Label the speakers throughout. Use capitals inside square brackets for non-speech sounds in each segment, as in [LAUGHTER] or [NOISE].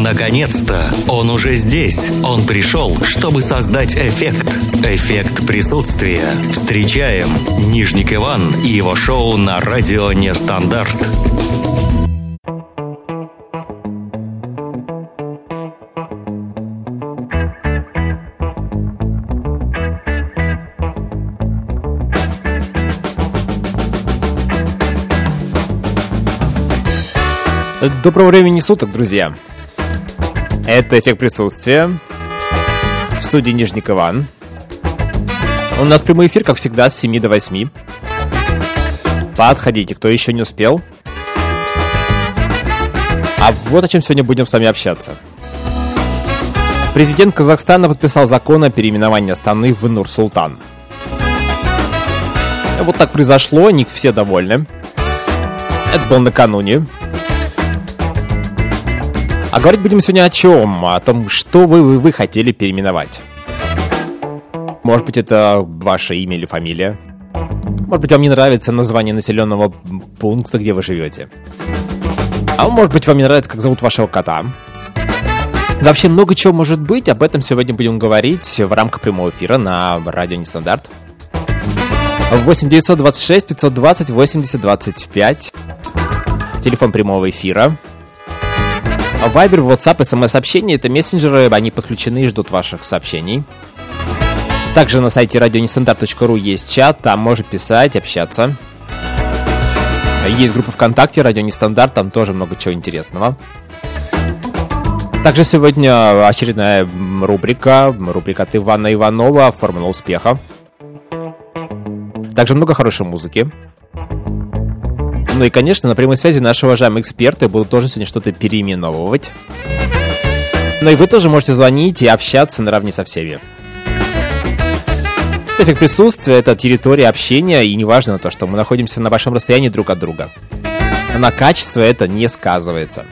Speaker 1: Наконец-то! Он уже здесь. Он пришел, чтобы создать эффект. Эффект присутствия. Встречаем Нижник Иван и его шоу на радио «Нестандарт».
Speaker 2: Доброго времени суток, друзья! Это «Эффект присутствия» в студии Нижник Иван. У нас прямой эфир, как всегда, с 7 до 8. Подходите, кто еще не успел. А вот о чем сегодня будем с вами общаться. Президент Казахстана подписал закон о переименовании Астаны в Нур-Султан. Вот так произошло, не все довольны. Это было накануне. А говорить будем сегодня о чем? О том, что вы, вы, вы хотели переименовать. Может быть, это ваше имя или фамилия. Может быть, вам не нравится название населенного пункта, где вы живете. А может быть, вам не нравится, как зовут вашего кота. Вообще много чего может быть, об этом сегодня будем говорить в рамках прямого эфира на радио Нестандарт. 8 926 520 80 25. Телефон прямого эфира. Вайбер, WhatsApp, смс-сообщения — это мессенджеры, они подключены и ждут ваших сообщений. Также на сайте radionestandarт.ru есть чат, там можно писать, общаться. Есть группа ВКонтакте «Радио Нестандарт», там тоже много чего интересного. Также сегодня очередная рубрика, рубрика от Ивана Иванова «Формула успеха». Также много хорошей музыки. Ну и, конечно, на прямой связи наши уважаемые эксперты будут тоже сегодня что-то переименовывать. Ну и вы тоже можете звонить и общаться наравне со всеми. Эффект присутствия — это территория общения, и неважно то, что мы находимся на большом расстоянии друг от друга. На качество это не сказывается.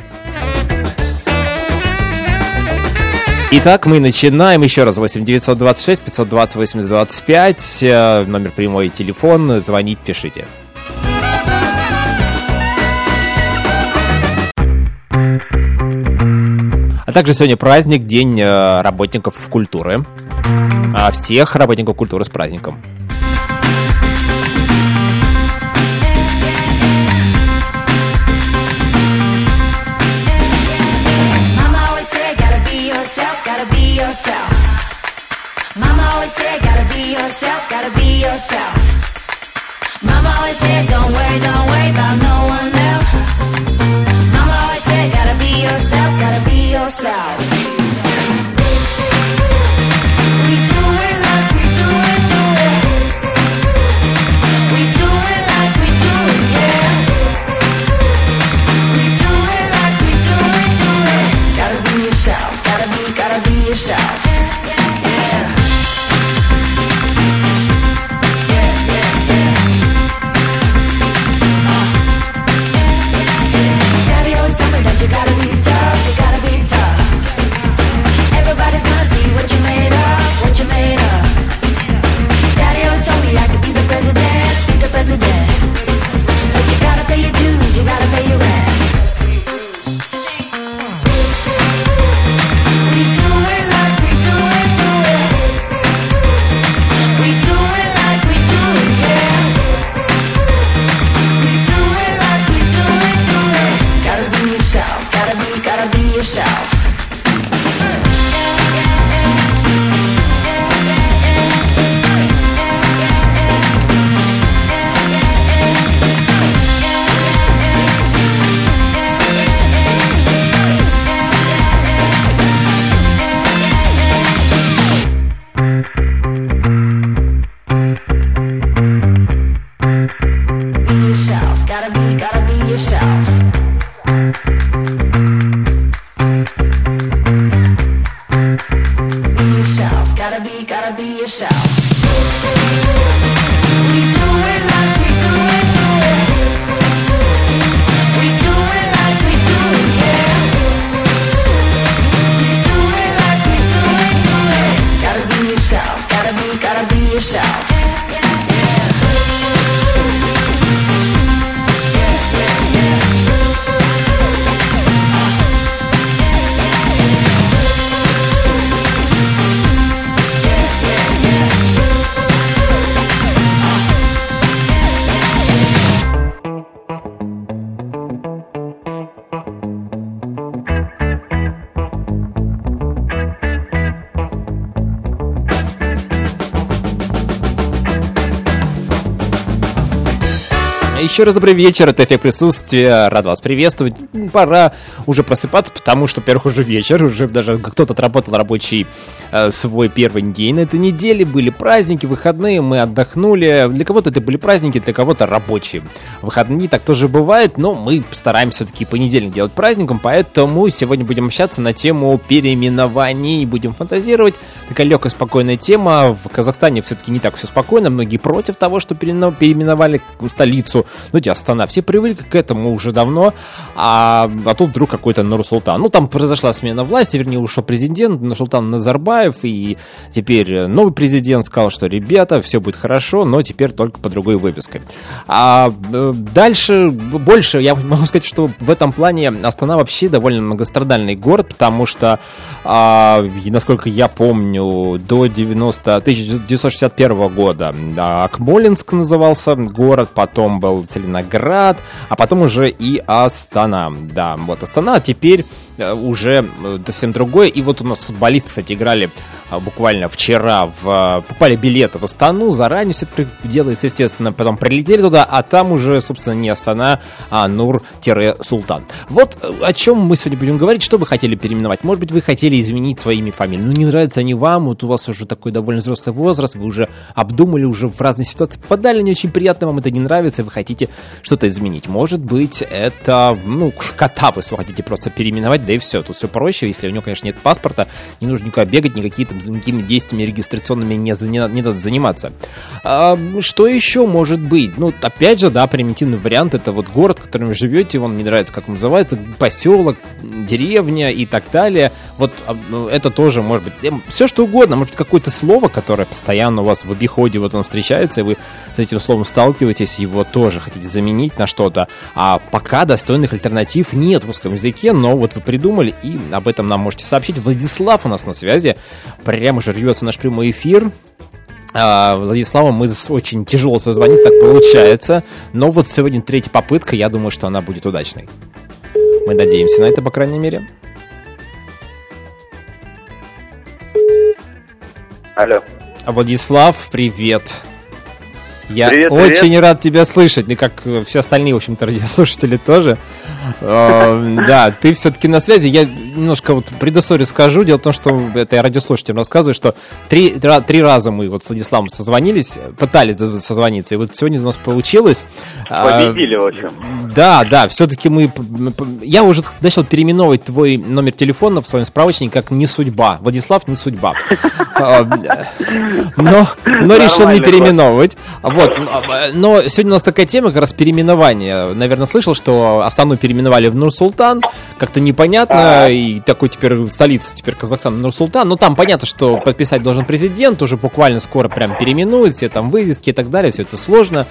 Speaker 2: Итак, мы начинаем еще раз 8 926 520 80 25 номер прямой телефон, звонить, пишите. А также сегодня праздник, День э, работников культуры. А всех работников культуры с праздником. Mama always said, don't worry, don't worry about no Еще раз добрый вечер, это эффект присутствия, рад вас приветствовать. Пора уже просыпаться, потому что, во-первых, уже вечер, уже даже кто-то отработал рабочий э, свой первый день на этой неделе, были праздники, выходные, мы отдохнули. Для кого-то это были праздники, для кого-то рабочие. Выходные так тоже бывает, но мы стараемся все-таки понедельник делать праздником, поэтому сегодня будем общаться на тему переименований, будем фантазировать. Такая легкая, спокойная тема. В Казахстане все-таки не так все спокойно, многие против того, что переименовали столицу. Ну, эти Астана, все привыкли к этому уже давно, а, а тут вдруг какой-то Нур-Султан. Ну, там произошла смена власти, вернее, ушел президент Нур-Султан Назарбаев, и теперь новый президент сказал, что, ребята, все будет хорошо, но теперь только по другой выписке. А э, дальше, больше, я могу сказать, что в этом плане Астана вообще довольно многострадальный город, потому что, а, насколько я помню, до 90, 1961 года Акмолинск назывался город, потом был Целиноград, а потом уже и Астана. Да, вот Астана, а теперь уже э, совсем другое. И вот у нас футболисты, кстати, играли а, буквально вчера, в, попали билеты в Астану, заранее все это делается, естественно, потом прилетели туда, а там уже, собственно, не Астана, а Нур-Султан. Вот э, о чем мы сегодня будем говорить, что вы хотели переименовать. Может быть, вы хотели изменить своими фамилии. Ну, не нравятся они вам, вот у вас уже такой довольно взрослый возраст, вы уже обдумали, уже в разные ситуации попадали, не очень приятно, вам это не нравится, вы хотите что-то изменить. Может быть, это, ну, кота вы хотите просто переименовать, да и все. Тут все проще, если у него, конечно, нет паспорта, не нужно никуда бегать, никакие там никакими действиями регистрационными не, не, не надо заниматься. А, что еще может быть? Ну, опять же, да, примитивный вариант, это вот город, в котором вы живете, вам не нравится, как он называется, поселок, деревня и так далее. Вот а, ну, это тоже может быть эм, все что угодно, может быть какое-то слово, которое постоянно у вас в обиходе вот он встречается, и вы с этим словом сталкиваетесь, его тоже хотите заменить на что-то. А пока достойных альтернатив нет в русском языке, но вот вы придумали, и об этом нам можете сообщить. Владислав у нас на связи. Прямо же рвется наш прямой эфир. А, Владиславу мы очень тяжело созвонить, так получается. Но вот сегодня третья попытка, я думаю, что она будет удачной. Мы надеемся на это, по крайней мере.
Speaker 3: Алло.
Speaker 2: Владислав, привет. Я
Speaker 3: привет,
Speaker 2: очень
Speaker 3: привет.
Speaker 2: рад тебя слышать, ну как все остальные, в общем-то, радиослушатели тоже. Эм, да, ты все-таки на связи. Я немножко вот предысторию скажу. Дело в том, что это я радиослушателям рассказываю, что три, три раза мы вот с Владиславом созвонились, пытались созвониться, и вот сегодня у нас получилось.
Speaker 3: А, Победили, в общем.
Speaker 2: Да, да, все-таки мы... Я уже начал переименовывать твой номер телефона в своем справочнике как «Не судьба». Владислав «Не судьба». А, [LAUGHS] но, но решил не переименовывать. Вот. Но сегодня у нас такая тема, как раз переименование. Наверное, слышал, что Астану переименовали в Нур-Султан. Как-то непонятно. А. И такой теперь столица теперь Казахстан Нур-Султан. Но там понятно, что подписать должен президент. Уже буквально скоро прям переименуют. Все там вывески и так далее. Все это сложно.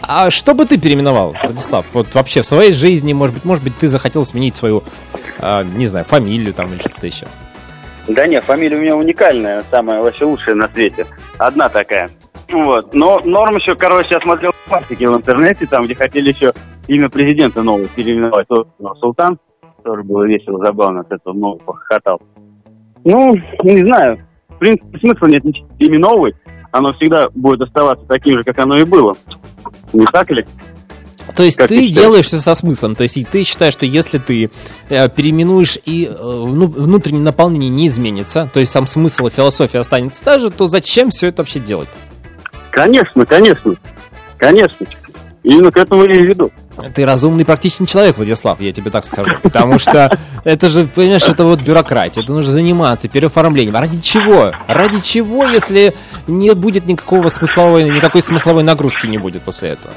Speaker 2: А что бы ты переименовал, Владислав? Вот вообще в своей жизни, может быть, может быть, ты захотел сменить свою, э, не знаю, фамилию там или что-то еще?
Speaker 3: Да нет, фамилия у меня уникальная, самая вообще лучшая на свете. Одна такая. Вот. Но норм еще, короче, я смотрел фактики в интернете, там, где хотели еще имя президента нового переименовать. Вот, Султан, тоже было весело, забавно от этого много похохотал. Ну, не знаю. В принципе, смысла нет ничего переименовывать. Оно всегда будет оставаться таким же, как оно и было. Не так ли?
Speaker 2: То есть как ты делаешь это со смыслом, то есть и ты считаешь, что если ты э, переименуешь и э, ну, внутреннее наполнение не изменится, то есть сам смысл и философия останется та же, то зачем все это вообще делать?
Speaker 3: Конечно, конечно, конечно. Именно к этому я и веду.
Speaker 2: Ты разумный практичный человек, Владислав, я тебе так скажу. Потому что это же, понимаешь, это вот бюрократия. Это нужно заниматься переоформлением. А ради чего? Ради чего, если не будет никакого смысловой, никакой смысловой нагрузки не будет после этого?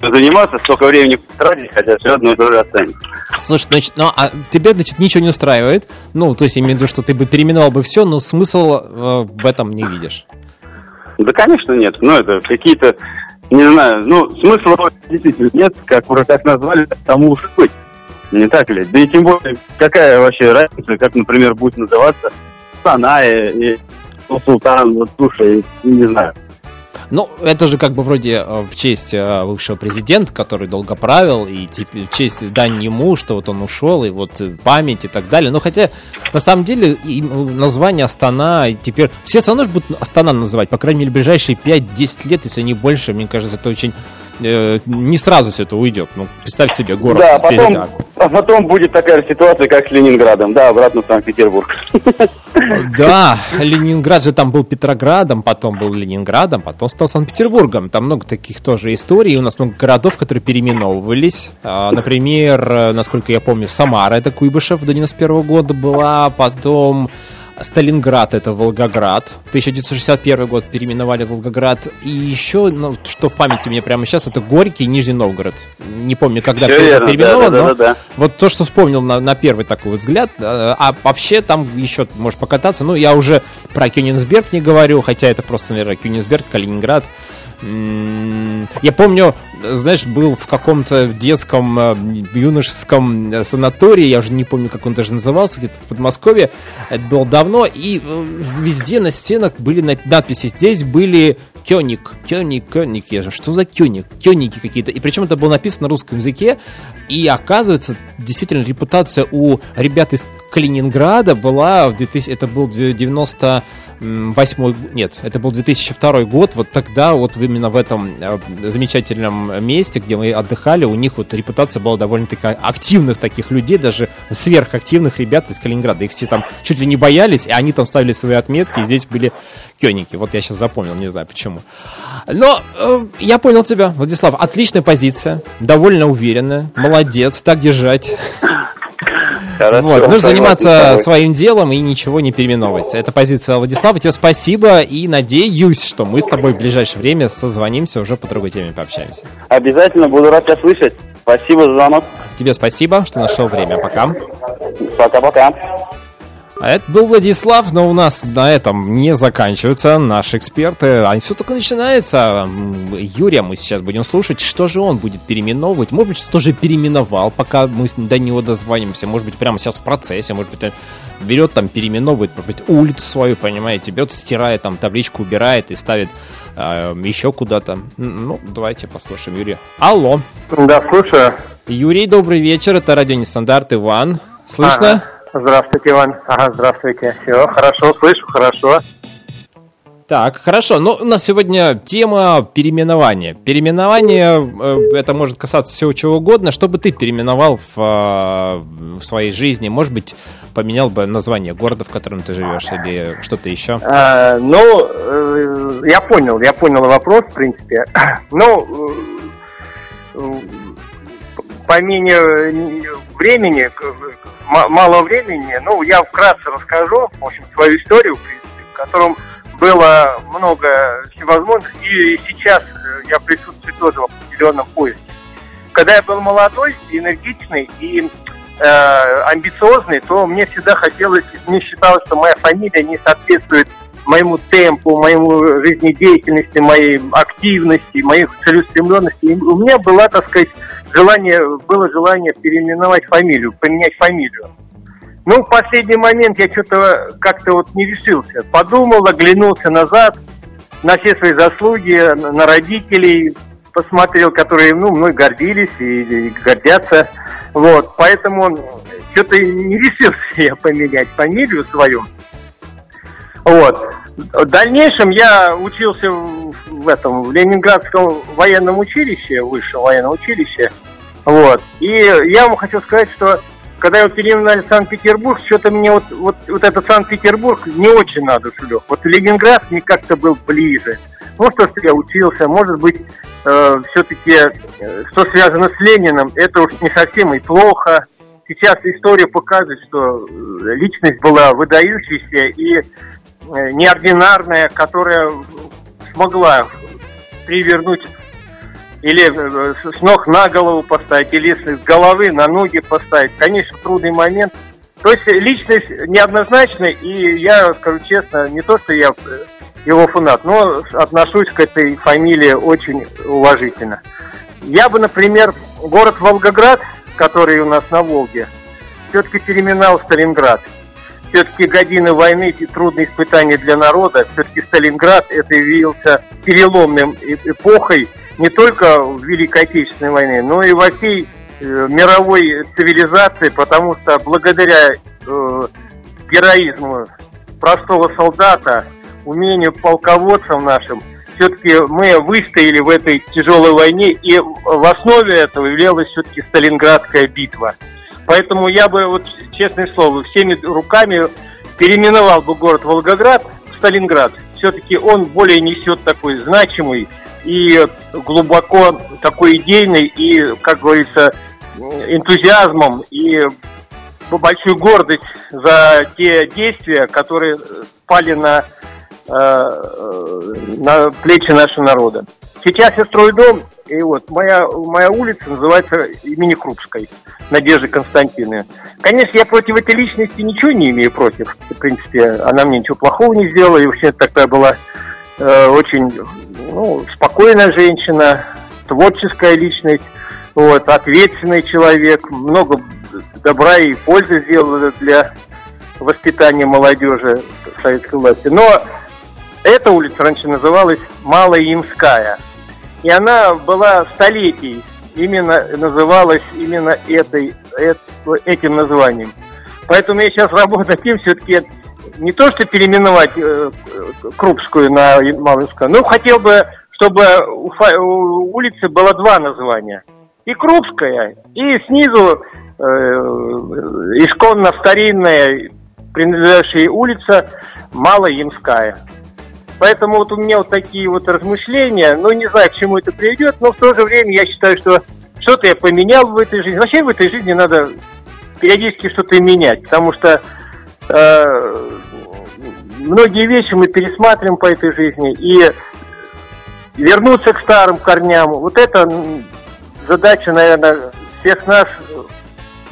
Speaker 3: Заниматься, столько времени тратить, хотя все одно и то же останется.
Speaker 2: Слушай, значит, ну а тебя, значит, ничего не устраивает? Ну, то есть, имею в виду, что ты бы переименовал бы все, но смысл э, в этом не видишь.
Speaker 3: Да, конечно, нет. Ну, это какие-то, не знаю, ну, смысла действительно нет, как уже так назвали, тому уж быть. Не так ли? Да и тем более, какая вообще разница, как, например, будет называться Саная и Султан, вот слушай, не знаю.
Speaker 2: Ну, это же как бы вроде э, в честь э, бывшего президента, который долго правил, и в честь дань ему, что вот он ушел, и вот э, память и так далее. Но хотя, на самом деле, название Астана, теперь все равно будут Астана называть, по крайней мере, ближайшие 5-10 лет, если не больше, мне кажется, это очень э, не сразу все это уйдет. Ну, представь себе город.
Speaker 3: Да, потом, а потом будет такая же ситуация, как с Ленинградом. Да, обратно в Санкт-Петербург. [LAUGHS]
Speaker 2: Да, Ленинград же там был Петроградом, потом был Ленинградом, потом стал Санкт-Петербургом. Там много таких тоже историй. У нас много городов, которые переименовывались. А, например, насколько я помню, Самара, это Куйбышев до 91 года была, потом Сталинград это Волгоград. 1961 год переименовали Волгоград. И еще, ну, что в памяти мне прямо сейчас, это Горький Нижний Новгород. Не помню, когда
Speaker 3: верно, переименован, да, да,
Speaker 2: но
Speaker 3: да, да.
Speaker 2: вот то, что вспомнил на, на первый такой вот взгляд. А вообще там еще можешь покататься. Ну, я уже про Кёнигсберг не говорю, хотя это просто, наверное, Кёнигсберг, Калининград. Я помню, знаешь, был в каком-то детском э, юношеском э, санатории, я уже не помню, как он даже назывался, где-то в Подмосковье. Это было давно, и э, везде на стенах были надписи. Здесь были Кёник, Кёник, Кёник. Я же, что за Кёник? Кёники какие-то. И причем это было написано на русском языке. И оказывается, действительно, репутация у ребят из Калининграда была в 2000, это был 90 восьмой, нет, это был 2002 год, вот тогда вот именно в этом э, замечательном месте, где мы отдыхали, у них вот репутация была довольно-таки активных таких людей, даже сверхактивных ребят из Калининграда. Их все там чуть ли не боялись, и они там ставили свои отметки, и здесь были кёники. Вот я сейчас запомнил, не знаю почему. Но э, я понял тебя, Владислав. Отличная позиция, довольно уверенная, молодец, так держать. Хорошо, вот, нужно заниматься своим делом и ничего не переименовывать. Это позиция Владислава. Тебе спасибо и надеюсь, что мы с тобой в ближайшее время созвонимся, уже по другой теме пообщаемся.
Speaker 3: Обязательно буду рад тебя слышать. Спасибо за звонок.
Speaker 2: Тебе спасибо, что нашел время. Пока.
Speaker 3: Пока-пока.
Speaker 2: А это был Владислав, но у нас на этом не заканчиваются наши эксперты. А все только начинается. Юрия мы сейчас будем слушать. Что же он будет переименовывать? Может быть, что-то уже переименовал, пока мы до него дозвонимся. Может быть, прямо сейчас в процессе. Может быть, берет там, переименовывает, может быть, улицу свою, понимаете, берет, стирает там табличку, убирает и ставит э, еще куда-то. Ну, давайте послушаем Юрия. Алло.
Speaker 4: Да, слушаю.
Speaker 2: Юрий, добрый вечер. Это радио Нестандарт Иван. Слышно? Ага.
Speaker 4: Здравствуйте, Иван. Ага, здравствуйте. Все, хорошо, слышу, хорошо.
Speaker 2: Так, хорошо. Ну, у нас сегодня тема переименования. Переименование, э, это может касаться всего чего угодно. Что бы ты переименовал в, э, в своей жизни? Может быть, поменял бы название города, в котором ты живешь, или что-то еще?
Speaker 4: А, ну, э, я понял, я понял вопрос, в принципе. [CLEARS THROAT] Ну, по менее времени, мало времени, ну, я вкратце расскажу, в общем, свою историю, в принципе, в котором было много всевозможных, и сейчас э, я присутствую тоже в определенном поиске. Когда я был молодой, энергичный и э, амбициозный, то мне всегда хотелось, мне считалось, что моя фамилия не соответствует моему темпу, моему жизнедеятельности, моей активности, моей целеустремленности. И у меня была, так сказать, желание, было желание переименовать фамилию, поменять фамилию. Ну, в последний момент я что-то как-то вот не решился. Подумал, оглянулся назад на все свои заслуги, на родителей, посмотрел, которые, ну, мной гордились и, и гордятся. Вот, поэтому что-то не решился я поменять фамилию свою. Вот. В дальнейшем я учился в этом в Ленинградском военном училище, высшем военном училище. Вот. И я вам хочу сказать, что когда я переименовали в Санкт-Петербург, что-то мне вот, вот, вот этот Санкт-Петербург не очень на душу лег. Вот Ленинград мне как-то был ближе. Может, то, что я учился, может быть, э, все-таки, э, что связано с Лениным, это уж не совсем и плохо. Сейчас история показывает, что э, личность была выдающейся и неординарная, которая смогла привернуть или э, с ног на голову поставить, или с головы на ноги поставить. Конечно, трудный момент. То есть личность неоднозначная, и я скажу честно, не то, что я э, его фанат, но отношусь к этой фамилии очень уважительно. Я бы, например, город Волгоград, который у нас на Волге, все-таки переименовал Сталинград. Все-таки годины войны и трудные испытания для народа. Все-таки Сталинград это явился переломным эпохой не только в Великой Отечественной войне, но и во всей э, мировой цивилизации, потому что благодаря э, героизму простого солдата, умению полководцев нашим, все-таки мы выстояли в этой тяжелой войне, и в основе этого являлась все-таки Сталинградская битва. Поэтому я бы, вот честное слово, всеми руками переименовал бы город Волгоград в Сталинград. Все-таки он более несет такой значимый и глубоко такой идейный и, как говорится, энтузиазмом и большую гордость за те действия, которые пали на, э, на плечи нашего народа. Сейчас я строю дом, и вот моя, моя улица называется имени Крупской, Надежды Константины. Конечно, я против этой личности ничего не имею против. В принципе, она мне ничего плохого не сделала, и вообще такая была э, очень ну, спокойная женщина, творческая личность, вот, ответственный человек, много добра и пользы сделала для воспитания молодежи советской власти. Но эта улица раньше называлась Малая Ямская – и она была столетий, именно называлась именно этой, этим названием. Поэтому я сейчас работаю тем все-таки не то, что переименовать э, Крупскую на Малышскую, но хотел бы, чтобы у, у улицы было два названия. И Крупская, и снизу э, исконно старинная принадлежащая улица Малоямская. Поэтому вот у меня вот такие вот размышления, ну не знаю, к чему это приведет, но в то же время я считаю, что что-то я поменял в этой жизни. Вообще в этой жизни надо периодически что-то менять, потому что э, многие вещи мы пересматриваем по этой жизни и вернуться к старым корням. Вот это задача, наверное, всех нас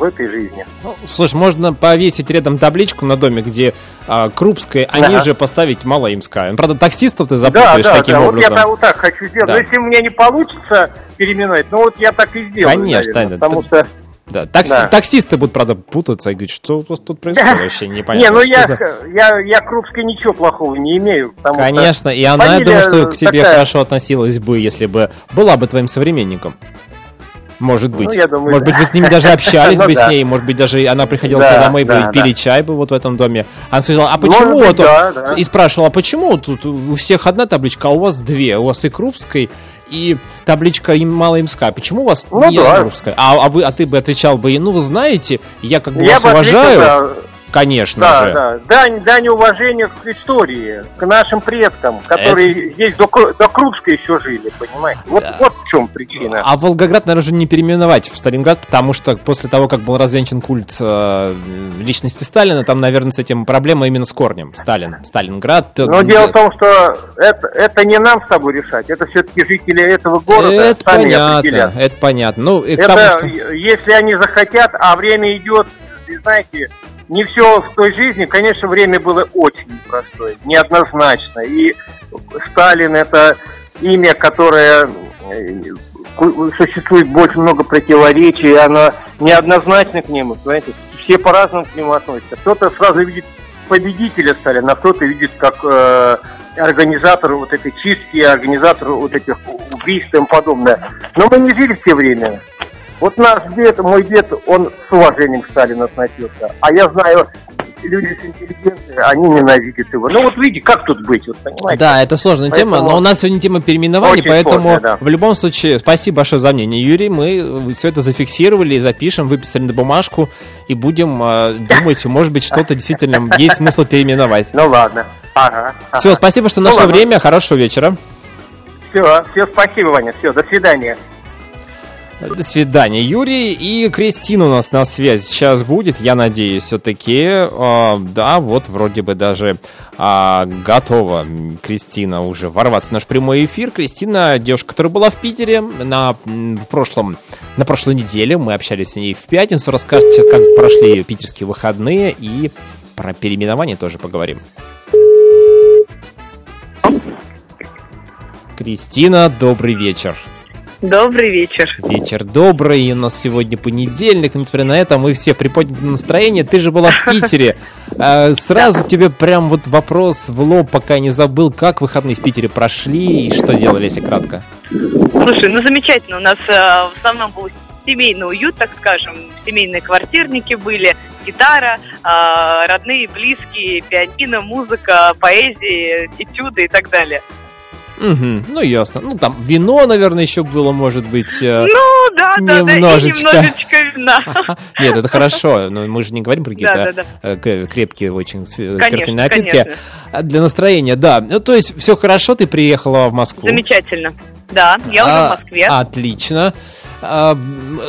Speaker 4: в этой жизни.
Speaker 2: Ну, слушай, можно повесить рядом табличку на доме, где а, Крупская, а ниже ага. поставить Малоимская. Правда, таксистов ты запутаешь да, да, таким
Speaker 4: да.
Speaker 2: образом.
Speaker 4: Вот я вот так хочу сделать. Да. Но если у меня не получится переименовать, ну вот я так и сделаю.
Speaker 2: Конечно, наверное, потому что... Да, такси, да. таксисты будут, правда, путаться и говорить, что у вас тут происходит [LAUGHS] вообще непонятно.
Speaker 4: Не, ну я, я, я Крупской ничего плохого не имею.
Speaker 2: Конечно, и она, я думаю, что к тебе хорошо относилась бы, если бы была бы твоим современником. Может быть. Ну, я думаю, может быть, вы с ними даже [LAUGHS] общались ну бы с ней, может быть, даже она приходила к тебе домой бы пили чай бы вот в этом доме. Она сказала, а почему вот и спрашивала, а почему тут у всех одна табличка, а у вас две, у вас и Крупской, и табличка им Малоимская. Почему у вас ну, не да. Крупская? А, а, вы, а ты бы отвечал бы, ну, вы знаете, я как бы я вас уважаю. Ответил, Конечно
Speaker 4: да,
Speaker 2: же.
Speaker 4: Да, дань, дань уважения к истории, к нашим предкам, которые Это... здесь до, до Крупска еще жили, понимаете? Вот, да. вот в чем причина.
Speaker 2: А Волгоград, наверное, же не переименовать в Сталинград, потому что после того, как был развенчан культ э, личности Сталина, там, наверное, с этим проблема именно с корнем. Сталин, Сталинград.
Speaker 4: Э, Но э, дело в том, что это, это не нам с тобой решать, это все-таки жители этого города
Speaker 2: это понятно, определят. Это понятно. Ну,
Speaker 4: это, тому, что... если они захотят, а время идет, знаете, не все в той жизни, конечно, время было очень непростое, неоднозначно. И Сталин это имя, которое э, существует больше много противоречий, оно неоднозначно к нему, знаете, все по-разному к нему относятся. Кто-то сразу видит победителя Сталина, а кто-то видит как э, организатор вот этой чистки, организатор вот этих убийств и тому подобное. Но мы не жили в те время. Вот наш дед, мой дед, он с уважением к Сталину относился. А я знаю, люди с интеллигенцией, они ненавидят его. Ну вот видите, как тут быть, вот,
Speaker 2: понимаете? Да, это сложная поэтому... тема, но у нас сегодня тема переименования, поэтому сложная, да. в любом случае, спасибо большое за мнение, Юрий. Мы все это зафиксировали, запишем, выписали на бумажку и будем э, думать, может быть, что-то действительно есть смысл переименовать.
Speaker 4: Ну ладно.
Speaker 2: Ага, Все, спасибо, что нашло ну, время. Хорошего вечера.
Speaker 4: Все, все, спасибо, Ваня. Все, до свидания.
Speaker 2: До свидания, Юрий. И Кристина у нас на связи сейчас будет, я надеюсь, все-таки. Э, да, вот вроде бы даже э, готова Кристина уже ворваться в наш прямой эфир. Кристина, девушка, которая была в Питере на, в прошлом, на прошлой неделе. Мы общались с ней в пятницу. Расскажет сейчас, как прошли питерские выходные. И про переименование тоже поговорим. Кристина, добрый вечер.
Speaker 5: Добрый вечер.
Speaker 2: Вечер добрый, и у нас сегодня понедельник, несмотря на это, мы все приподняты настроение. Ты же была в [LAUGHS] Питере. А, сразу тебе прям вот вопрос в лоб, пока не забыл, как выходные в Питере прошли и что делали, если кратко?
Speaker 5: Слушай, ну замечательно. У нас э, в основном был семейный уют, так скажем. Семейные квартирники были, гитара, э, родные, близкие, пианино, музыка, поэзия, этюды и так далее.
Speaker 2: Угу, ну ясно. Ну там вино, наверное, еще было, может быть. Э,
Speaker 5: ну да, да, да, и немножечко вина. [LAUGHS]
Speaker 2: Нет, это хорошо, но мы же не говорим про какие-то э, крепкие очень спиртные напитки. А для настроения, да. Ну то есть все хорошо, ты приехала в Москву.
Speaker 5: Замечательно. Да, я уже в а, Москве.
Speaker 2: Отлично. А,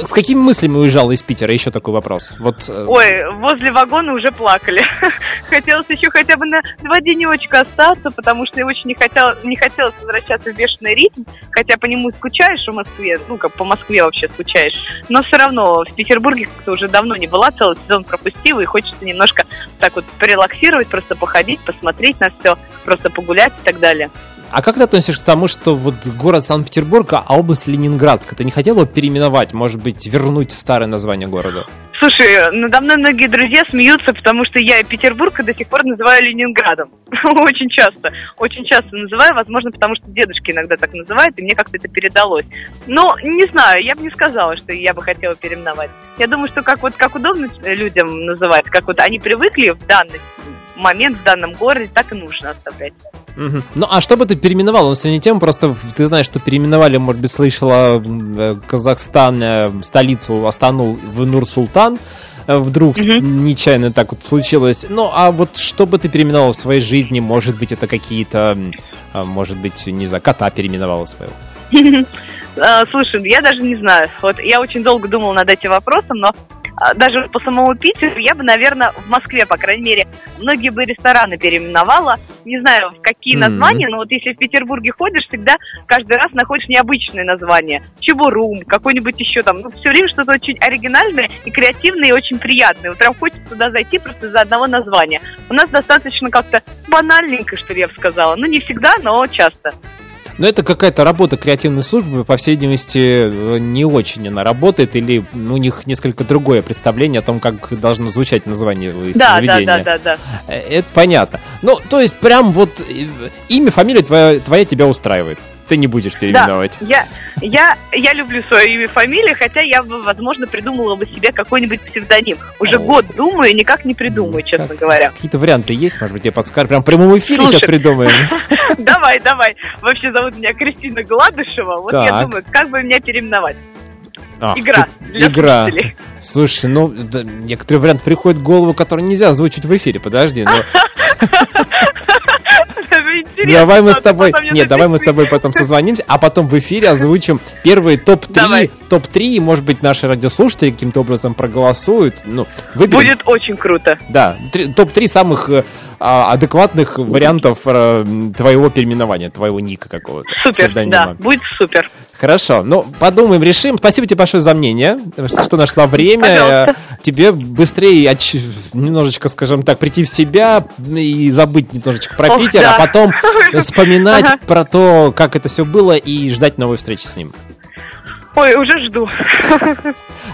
Speaker 2: с какими мыслями уезжала из Питера? Еще такой вопрос. Вот.
Speaker 5: Э, Ой, возле вагона уже плакали. [LAUGHS] Хотелось еще хотя бы на два денечка остаться, потому что я очень не, хотел, не хотелось возвращаться в бешеный ритм, хотя по нему скучаешь в Москве, ну, как по Москве вообще скучаешь. Но все равно в Петербурге как-то уже давно не была, целый сезон пропустила, и хочется немножко так вот порелаксировать, просто походить, посмотреть на все, просто погулять и так далее.
Speaker 2: А как ты относишься к тому, что вот город Санкт-Петербург, а область Ленинградская, ты не хотела переименовать, может быть, вернуть старое название города?
Speaker 5: Слушай, надо мной многие друзья смеются, потому что я Петербург до сих пор называю Ленинградом. [LAUGHS] очень часто. Очень часто называю, возможно, потому что дедушки иногда так называют, и мне как-то это передалось. Но, не знаю, я бы не сказала, что я бы хотела переименовать. Я думаю, что как вот как удобно людям называть, как вот они привыкли в данный момент в данном городе, так и нужно оставлять.
Speaker 2: Угу. Ну, а что бы ты переименовал? Ну, сегодня тема, просто ты знаешь, что переименовали, может быть, слышала э, Казахстан, э, столицу Астану в Нур-Султан. Э, вдруг угу. нечаянно так вот случилось. Ну, а вот что бы ты переименовал в своей жизни? Может быть, это какие-то, может быть, не знаю, кота переименовала своего? [LAUGHS]
Speaker 5: Слушай, я даже не знаю. Вот я очень долго думала над этим вопросом, но а, даже по самому Питеру, я бы, наверное, в Москве, по крайней мере, многие бы рестораны переименовала. Не знаю, в какие названия, но вот если в Петербурге ходишь, всегда каждый раз находишь необычные названия. Чебурум, какой-нибудь еще там. Ну, все время что-то очень оригинальное и креативное, и очень приятное. Вот прям хочется туда зайти просто из-за одного названия. У нас достаточно как-то банальненько, что ли, я бы сказала. Ну, не всегда, но часто.
Speaker 2: Но это какая-то работа креативной службы, по всей видимости, не очень она работает, или у них несколько другое представление о том, как должно звучать название их
Speaker 5: да,
Speaker 2: заведения.
Speaker 5: Да, да, да,
Speaker 2: да. Это понятно. Ну, то есть, прям вот э, имя, фамилия твоя, твоя тебя устраивает ты не будешь переименовать.
Speaker 5: Да, я, я, я люблю свое имя и фамилию, хотя я бы, возможно, придумала бы себе какой-нибудь псевдоним. Уже О. год думаю никак не придумаю, честно как, говоря.
Speaker 2: Какие-то варианты есть, может быть, я подскажу. Прям в прямом эфире Слушай, сейчас придумаем. [LAUGHS]
Speaker 5: Давай, давай. Вообще зовут меня Кристина Гладышева. Вот я думаю, как бы меня переименовать.
Speaker 2: Ах, игра. Для игра. Слушателей. Слушай, ну, да, некоторые варианты приходят в голову, которые нельзя озвучить в эфире. Подожди, но... [LAUGHS] Давай мы с тобой... Нет, давай мы с тобой потом созвонимся, а потом в эфире озвучим первые топ-3. Топ-3, и, может быть, наши радиослушатели каким-то образом проголосуют. Ну,
Speaker 5: выберем... Будет очень круто.
Speaker 2: Да, топ-3 самых э, а, адекватных вариантов э, твоего переименования, твоего ника какого-то.
Speaker 5: Супер, да, будет супер.
Speaker 2: Хорошо, ну, подумаем, решим. Спасибо тебе большое за мнение, что нашла время. Пожалуйста. Тебе быстрее оч... немножечко, скажем так, прийти в себя и забыть немножечко про Ох, Питер, а да. а потом [LAUGHS] вспоминать ага. про то, как это все было, и ждать новой встречи с ним.
Speaker 5: Ой, уже жду.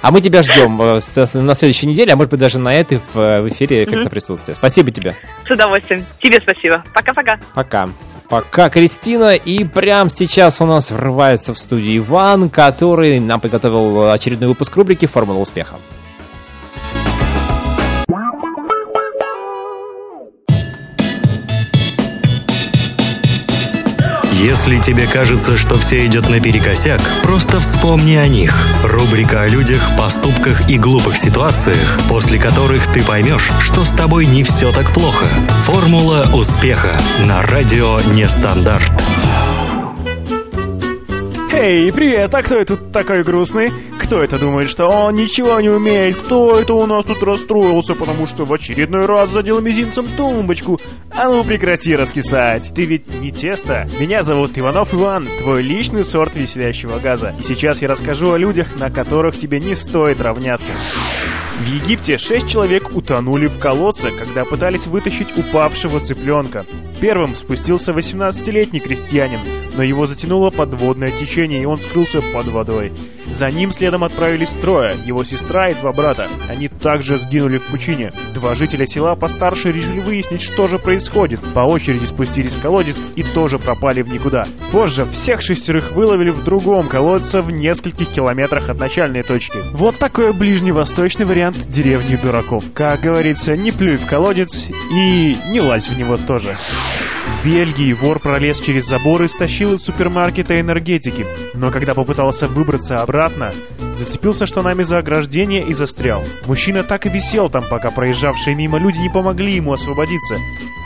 Speaker 2: А мы тебя ждем э, на следующей неделе, а может быть даже на этой в э, эфире эффекта mm присутствия. Спасибо тебе.
Speaker 5: С удовольствием. Тебе спасибо. Пока-пока.
Speaker 2: Пока. Пока, Кристина. И прямо сейчас у нас врывается в студию Иван, который нам приготовил очередной выпуск рубрики «Формула успеха».
Speaker 1: Если тебе кажется, что все идет наперекосяк, просто вспомни о них. Рубрика о людях, поступках и глупых ситуациях, после которых ты поймешь, что с тобой не все так плохо. Формула успеха на радио Нестандарт.
Speaker 6: Эй, привет, а кто это тут такой грустный? Кто это думает, что он ничего не умеет? Кто это у нас тут расстроился, потому что в очередной раз задел мизинцем тумбочку? А ну прекрати раскисать. Ты ведь не тесто. Меня зовут Иванов Иван, твой личный сорт веселящего газа. И сейчас я расскажу о людях, на которых тебе не стоит равняться. В Египте шесть человек утонули в колодце, когда пытались вытащить упавшего цыпленка. Первым спустился 18-летний крестьянин, но его затянуло подводное течение, и он скрылся под водой. За ним следом отправились трое, его сестра и два брата. Они также сгинули в пучине. Два жителя села постарше решили выяснить, что же происходит. По очереди спустились в колодец и тоже пропали в никуда. Позже всех шестерых выловили в другом колодце в нескольких километрах от начальной точки. Вот такой ближневосточный вариант деревни дураков. Как говорится, не плюй в колодец и не лазь в него тоже. В Бельгии вор пролез через забор и стащил из супермаркета энергетики, но когда попытался выбраться обратно, зацепился штанами за ограждение и застрял. Мужчина так и висел там, пока проезжавшие мимо люди не помогли ему освободиться.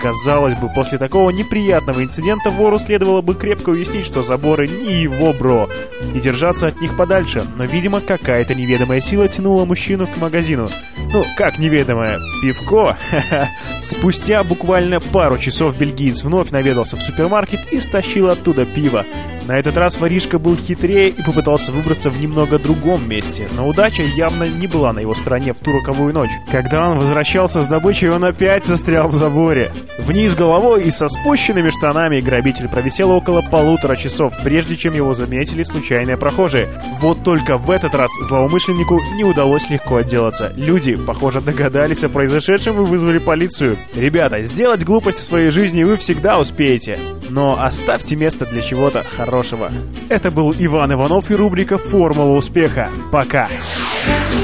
Speaker 6: Казалось бы, после такого неприятного инцидента вору следовало бы крепко уяснить, что заборы не его бро, и держаться от них подальше, но, видимо, какая-то неведомая сила тянула мужчину к магазину. Ну, как неведомое, пивко? [LAUGHS] Спустя буквально пару часов бельгиец вновь наведался в супермаркет и стащил оттуда пиво. На этот раз воришка был хитрее и попытался выбраться в немного другом месте, но удача явно не была на его стороне в ту роковую ночь. Когда он возвращался с добычей, он опять застрял в заборе. Вниз головой и со спущенными штанами грабитель провисел около полутора часов, прежде чем его заметили случайные прохожие. Вот только в этот раз злоумышленнику не удалось легко отделаться. Люди, похоже, догадались о произошедшем и вызвали полицию. Ребята, сделать глупость в своей жизни вы всегда успеете, но оставьте место для чего-то хорошего. Это был Иван Иванов и рубрика «Формула успеха». Пока!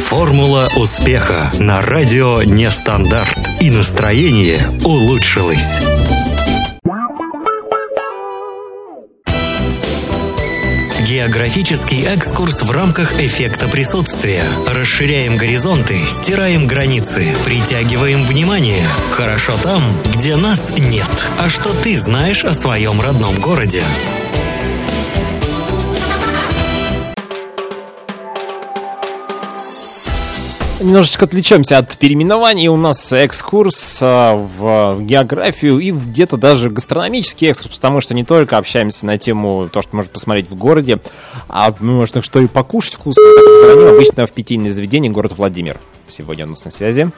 Speaker 1: Формула успеха на радио Нестандарт. И настроение улучшилось. Географический экскурс в рамках эффекта присутствия. Расширяем горизонты, стираем границы, притягиваем внимание. Хорошо там, где нас нет. А что ты знаешь о своем родном городе?
Speaker 2: Немножечко отвлечемся от переименований. У нас экскурс а, в географию и где-то даже гастрономический экскурс, потому что не только общаемся на тему то, что можно посмотреть в городе, а можно что и покушать вкусно. Так звоним обычно в питейное заведение город Владимир. Сегодня у нас на связи.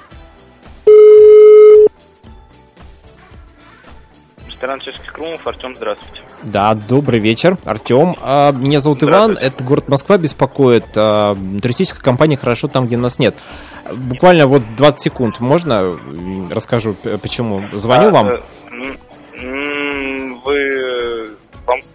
Speaker 7: Ресторан Чешских Крумов. Артем, здравствуйте.
Speaker 2: Да, добрый вечер, Артем. А, меня зовут Иван, это город Москва беспокоит. А, туристическая компания «Хорошо там, где нас нет». Буквально вот 20 секунд, можно расскажу, почему? Звоню а, вам.
Speaker 7: Э, вы...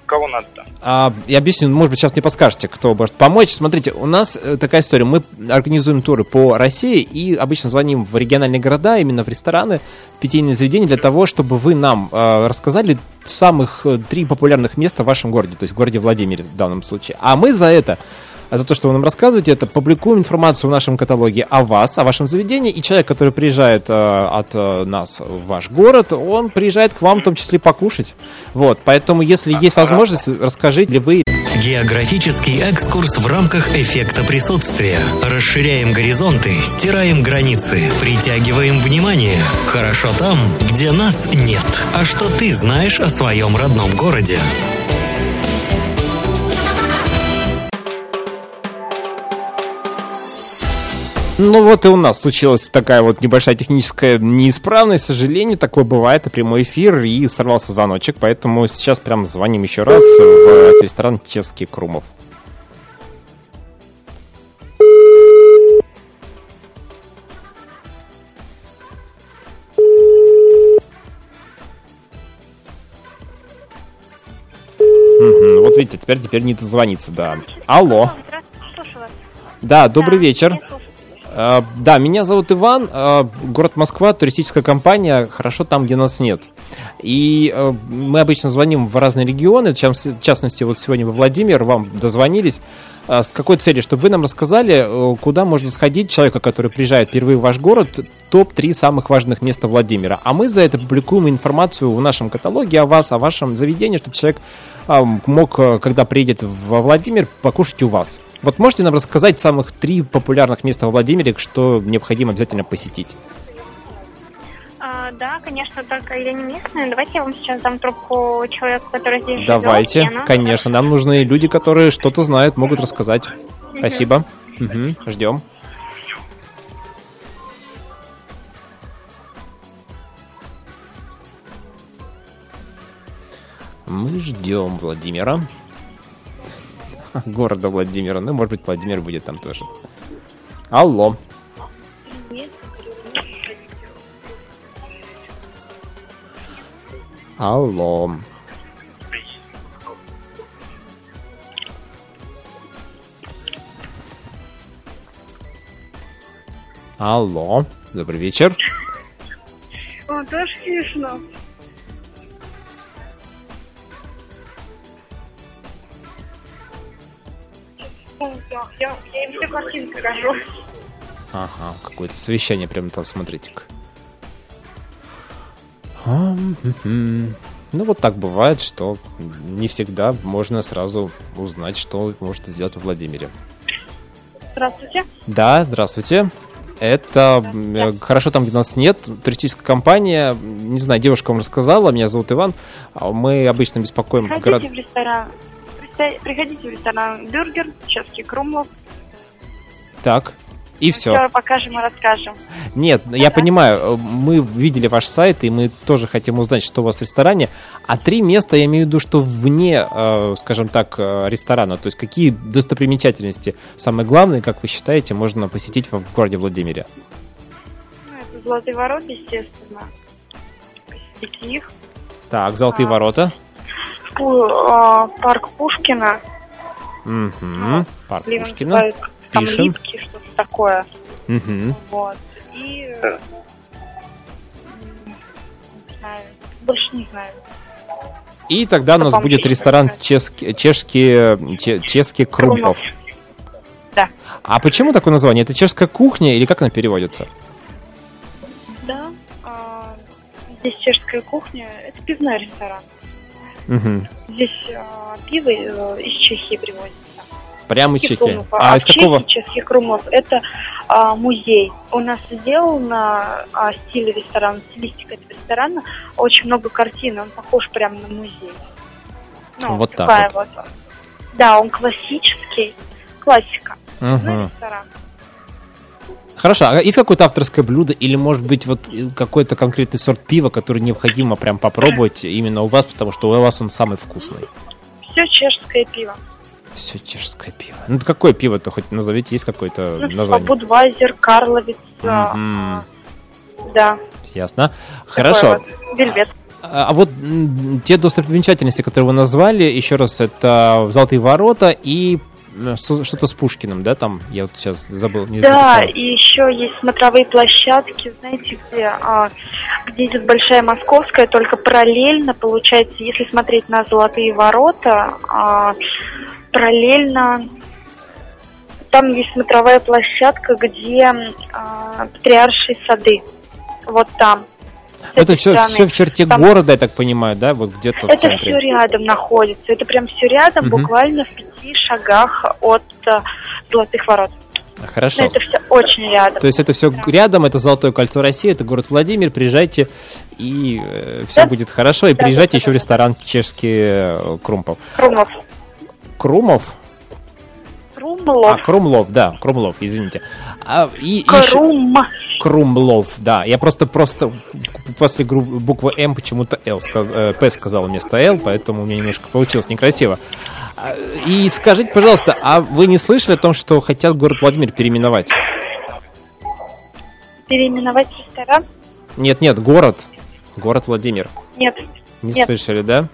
Speaker 7: Кого надо-то?
Speaker 2: А, я объясню, может быть, сейчас мне подскажете, кто может помочь. Смотрите, у нас э, такая история. Мы организуем туры по России и обычно звоним в региональные города, именно в рестораны, в питейные заведения, для того, чтобы вы нам э, рассказали самых э, три популярных места в вашем городе, то есть в городе Владимире в данном случае. А мы за это за то, что вы нам рассказываете, это публикуем информацию в нашем каталоге о вас, о вашем заведении, и человек, который приезжает э, от э, нас в ваш город, он приезжает к вам в том числе покушать. Вот, поэтому, если есть возможность, расскажите ли вы...
Speaker 1: Географический экскурс в рамках эффекта присутствия. Расширяем горизонты, стираем границы, притягиваем внимание. Хорошо там, где нас нет. А что ты знаешь о своем родном городе?
Speaker 2: Ну вот и у нас случилась такая вот небольшая техническая неисправность, к сожалению, такое бывает, это прямой эфир, и сорвался звоночек, поэтому сейчас прям звоним еще раз в ресторан Чешский Крумов. Угу, вот видите, теперь теперь не дозвониться, да. Алло. Да, добрый вечер. Э, да, меня зовут Иван, э, город Москва, туристическая компания, хорошо там, где нас нет. И э, мы обычно звоним в разные регионы, в частности, вот сегодня во Владимир, вам дозвонились. С какой целью? Чтобы вы нам рассказали, куда можно сходить человека, который приезжает впервые в ваш город, топ-3 самых важных места Владимира. А мы за это публикуем информацию в нашем каталоге о вас, о вашем заведении, чтобы человек мог, когда приедет во Владимир, покушать у вас. Вот можете нам рассказать самых три популярных места во Владимире, что необходимо обязательно посетить?
Speaker 8: А, да, конечно, только я не местная. Давайте я вам сейчас дам трубку человеку, который здесь живет. Давайте,
Speaker 2: конечно. Нам нужны люди, которые что-то знают, могут рассказать. Угу. Спасибо. Угу, ждем. Мы ждем Владимира. [LAUGHS] Города Владимира. Ну, может быть, Владимир будет там тоже. Алло. Алло. Алло. Добрый вечер.
Speaker 8: О, тоже смешно. Я, я, я им все картинки покажу.
Speaker 2: Ага, какое-то совещание прямо там, смотрите-ка. Ну, вот так бывает, что не всегда можно сразу узнать, что может сделать в Владимире.
Speaker 8: Здравствуйте.
Speaker 2: Да, здравствуйте. Это э, хорошо там, где нас нет. Туристическая компания. Не знаю, девушка вам рассказала. Меня зовут Иван. А Мы обычно беспокоим город.
Speaker 8: В ресторан. Приходите в ресторан Бюргер, Чешский Крумлов.
Speaker 2: Так. И все.
Speaker 8: Все покажем и расскажем.
Speaker 2: Нет, я понимаю, э, мы видели ваш сайт, и мы тоже хотим узнать, что у вас в ресторане. А три места, я имею в виду, что вне, э, скажем так, э, ресторана. То есть какие достопримечательности, самые главные, как вы считаете, можно посетить в городе Владимире?
Speaker 8: Ну, это Золотые ворота, естественно. Посетите их.
Speaker 2: Так, Золотые
Speaker 8: А.
Speaker 2: ворота.
Speaker 8: А, парк Пушкина.
Speaker 2: Угу. Парк Пушкина.
Speaker 8: там
Speaker 2: Пишем.
Speaker 8: липки, что-то такое.
Speaker 2: Угу.
Speaker 8: Вот. И... э, м, Не знаю. Больше не знаю.
Speaker 2: И тогда у нас будет ресторан чешский, чешский, че- чешский Крумпов.
Speaker 8: Да.
Speaker 2: А почему такое название? Это чешская кухня или как она переводится?
Speaker 8: Да. а, здесь чешская кухня. Это пивной ресторан.
Speaker 2: Угу.
Speaker 8: Здесь а, пиво э, из Чехии привозится.
Speaker 2: Прямо из
Speaker 8: Чехии
Speaker 2: Чехии.
Speaker 8: Крумлов.
Speaker 2: А из
Speaker 8: Чехии
Speaker 2: какого?
Speaker 8: Чешский Крумлов это а, музей. У нас сделан на а, стиле ресторана, стилистика этого ресторана. Очень много картин, он похож прямо на музей. Ну,
Speaker 2: Вот так
Speaker 8: такая вот. Да, он классический, классика.
Speaker 2: Мгм.
Speaker 8: Ну, ресторан.
Speaker 2: Хорошо, а есть какое-то авторское блюдо или, может быть, вот э, какой-то конкретный сорт пива, который необходимо прям попробовать именно у вас, потому что у вас он самый вкусный?
Speaker 8: Все чешское пиво.
Speaker 2: Все чешское пиво. Ну, какое пиво-то хоть назовите, есть какое-то
Speaker 8: Ну,
Speaker 2: название?
Speaker 8: Будвайзер, Карловец,
Speaker 2: Мгм.
Speaker 8: да.
Speaker 2: Ясно. Хорошо.
Speaker 8: вот, Вельвет.
Speaker 2: А а вот те достопримечательности, которые вы назвали, еще раз, это Золотые ворота и что-то с Пушкиным, да, там? Я вот сейчас забыл, не
Speaker 8: Да,
Speaker 2: записал.
Speaker 8: и еще есть смотровые площадки, знаете, где, а, где идет Большая Московская, только параллельно, получается, если смотреть на Золотые ворота, а, параллельно там есть смотровая площадка, где а, Патриаршие сады. Вот там.
Speaker 2: Это все,
Speaker 8: стороны.
Speaker 2: в черте
Speaker 8: Там-
Speaker 2: города, я так понимаю, да, вот где-то в
Speaker 8: Это все рядом находится. Это прям все рядом,
Speaker 2: Мгм.
Speaker 8: буквально в пяти шагах от а, Золотых ворот.
Speaker 2: Хорошо.
Speaker 8: Но это все очень рядом.
Speaker 2: То есть это все рядом, это Золотое кольцо России, это город Владимир, приезжайте, и все
Speaker 8: Да.
Speaker 2: будет хорошо. И
Speaker 8: Да,
Speaker 2: приезжайте
Speaker 8: да,
Speaker 2: еще
Speaker 8: да,
Speaker 2: в
Speaker 8: да.
Speaker 2: ресторан Чешский э, Крумпов.
Speaker 8: Крумлов.
Speaker 2: Крумов? А,
Speaker 8: Крумлов.
Speaker 2: Крумлов, да, Крумлов, извините. А, и, и
Speaker 8: Крум.
Speaker 2: Крумлов, да. Я просто просто после буквы М почему-то Л сказ- э, П сказал вместо Л, поэтому у меня немножко получилось некрасиво. А, И скажите, пожалуйста, а вы не слышали о том, что хотят город Владимир переименовать?
Speaker 8: Переименовать ресторан?
Speaker 2: Нет, нет, город. Город Владимир.
Speaker 8: Нет.
Speaker 2: Не
Speaker 8: Нет.
Speaker 2: слышали, да?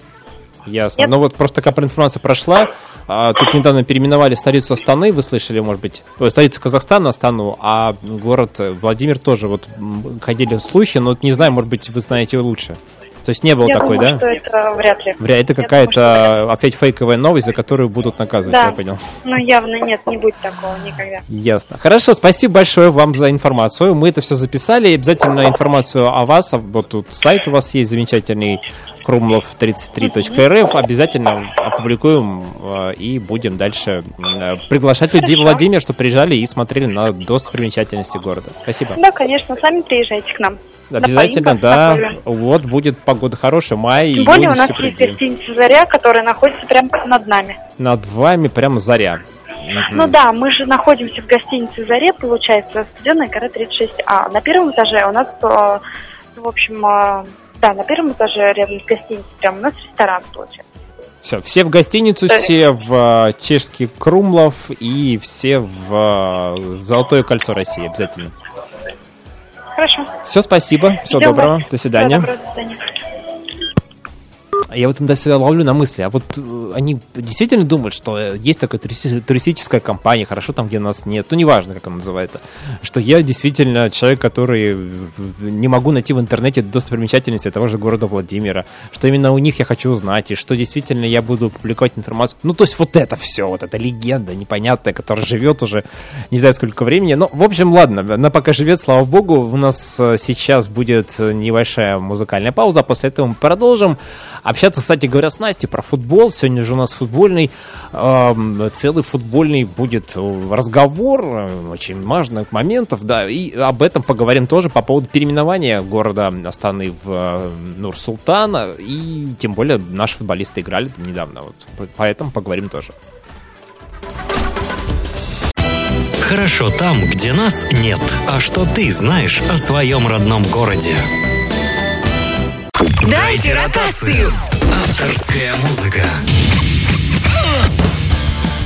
Speaker 2: Ясно.
Speaker 8: Нет.
Speaker 2: Ну вот просто такая информация прошла. А, тут недавно переименовали столицу Астаны, вы слышали, может быть, Ой, столицу Казахстана Астану, а город Владимир тоже вот ходили слухи, но вот не знаю, может быть, вы знаете лучше. То есть не было
Speaker 8: Я
Speaker 2: такой,
Speaker 8: думаю,
Speaker 2: да?
Speaker 8: что это вряд ли.
Speaker 2: Вряд это какая-то опять фейковая новость, за которую будут наказывать,
Speaker 8: Да.
Speaker 2: я понял.
Speaker 8: Ну, явно нет, не будет такого никогда.
Speaker 2: Ясно. Хорошо, спасибо большое вам за информацию. Мы это все записали. И обязательно информацию о вас. а Вот тут сайт у вас есть замечательный крумлов33.рф. Обязательно опубликуем э, и будем дальше э, приглашать людей. Владимир, чтобы приезжали и смотрели на достопримечательности города. Спасибо.
Speaker 8: Да, конечно, сами приезжайте к нам. На
Speaker 2: Обязательно, да. Вот будет погода хорошая, май,
Speaker 8: Тем более у нас есть гостиница «Заря», которая находится прямо над нами.
Speaker 2: Над вами прямо заря. Мгм.
Speaker 8: Ну да, мы же находимся в гостинице «Заре», получается, студенная гора 36А. На первом этаже у нас, э, в общем, Да, на первом этаже рядом с гостиницей прям у нас ресторан получается.
Speaker 2: Все, все в гостиницу,
Speaker 8: Да.
Speaker 2: все в э, чешский Крумлов и все в, в Золотое кольцо России обязательно.
Speaker 8: Хорошо.
Speaker 2: Все, спасибо, всего
Speaker 8: Ждем
Speaker 2: доброго, до свидания.
Speaker 8: Всего доброго, до свидания.
Speaker 2: Я вот иногда всегда ловлю на мысли, а вот э, они действительно думают, что э, есть такая туристи- туристическая компания, хорошо там, где нас нет, ну неважно, как она называется, что я действительно человек, который не могу найти в интернете достопримечательности того же города Владимира, что именно у них я хочу узнать, и что действительно я буду публиковать информацию. Ну, то есть вот это все, вот эта легенда непонятная, которая живет уже не знаю сколько времени. Ну, в общем, ладно, она пока живет, слава богу. У нас э, сейчас будет небольшая музыкальная пауза, а после этого мы продолжим общаться, кстати говоря, с Настей про футбол. Сегодня же у нас футбольный, эм, целый футбольный будет э, разговор, э, очень важных моментов, да, и об этом поговорим тоже по поводу переименования города Астаны в э, Нур-Султана, и тем более наши футболисты играли недавно, вот, по- поэтому поговорим тоже.
Speaker 1: Хорошо там, где нас нет. А что ты знаешь о своем родном городе?
Speaker 9: Дайте ротацию!
Speaker 1: Авторская музыка.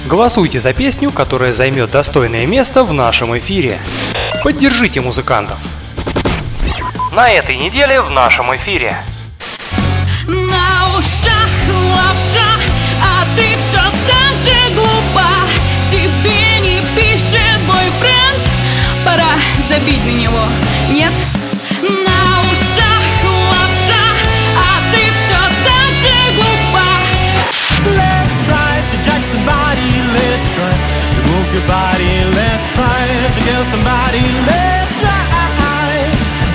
Speaker 10: Голосуйте за песню, которая займет достойное место в нашем эфире. Поддержите музыкантов. На этой неделе в нашем эфире.
Speaker 9: На ушах лапша, а ты все так же глупа. Тебе не пишет бойфренд, пора забить на него, нет?
Speaker 11: Judge somebody. Let's try to move your body. Let's try to kill somebody. Let's try.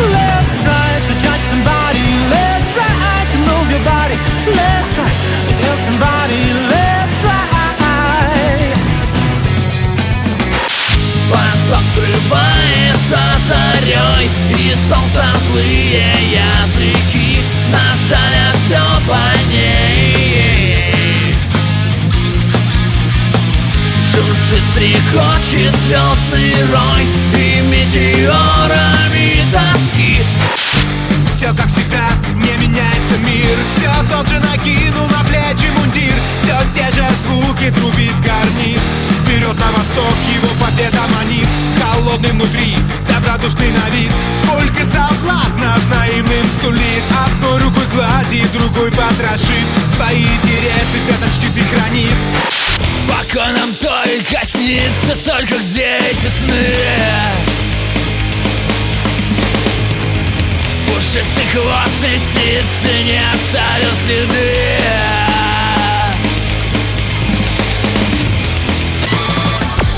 Speaker 11: Let's try to judge somebody. Let's try to move your body. Let's try to kill somebody. Let's try.
Speaker 12: Восток срывается зарей И солнца злые языки Нажалят все по ней Жужжит, стрекочет звездный рой И метеорами тоски.
Speaker 11: Все как всегда, не меняется мир. Все тот же накинул на плечи мундир. Все те же звуки трубит гарнит Вперед на восток его победа манит. Холодный внутри, добродушный на вид. Сколько соблазнов наивным сулит. Одной рукой гладит, другой потрошит. Свои интересы где-то чтит и хранит
Speaker 12: Пока нам только снится Только где эти сны Пушистый хвост лисицы Не оставил следы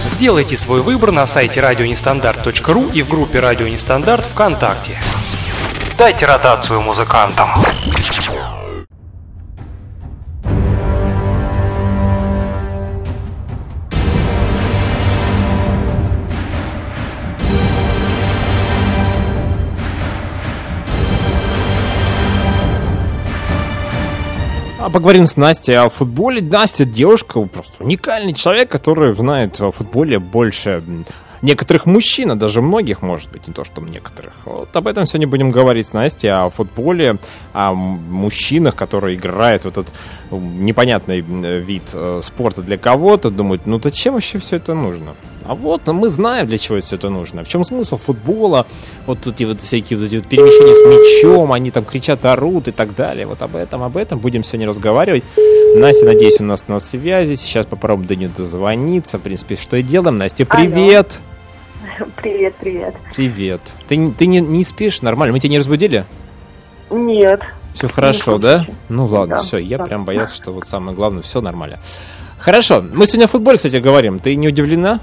Speaker 10: Сделайте свой выбор на сайте радионестандарт.ру и в группе «Радио Нестандарт» ВКонтакте. Дайте ротацию музыкантам.
Speaker 2: Поговорим с Настей о футболе. Настя девушка, просто уникальный человек, который знает о футболе больше некоторых мужчин, а даже многих, может быть, не то, что некоторых. Вот об этом сегодня будем говорить с Настей, о футболе, о мужчинах, которые играют в этот непонятный вид э, спорта для кого-то, думают, ну зачем вообще все это нужно? А вот ну, мы знаем, для чего все это нужно. В чем смысл футбола? Вот эти вот всякие вот эти вот перемещения с мячом, они там кричат, орут и так далее. Вот об этом, об этом будем сегодня разговаривать. Настя, надеюсь, у нас на связи. Сейчас попробуем до нее дозвониться. В принципе, что и делаем. Настя,
Speaker 8: Алло. [LAUGHS]
Speaker 2: привет!
Speaker 8: Привет, привет.
Speaker 2: Ты, не- ты не, не спишь? Нормально? Мы тебя не разбудили?
Speaker 8: Нет.
Speaker 2: Все хорошо, да? Ну ладно,
Speaker 8: Да,
Speaker 2: все. Я
Speaker 8: да.
Speaker 2: прям боялся, что вот самое главное, все нормально. Хорошо. Мы сегодня о футболе, кстати, говорим. Ты не удивлена?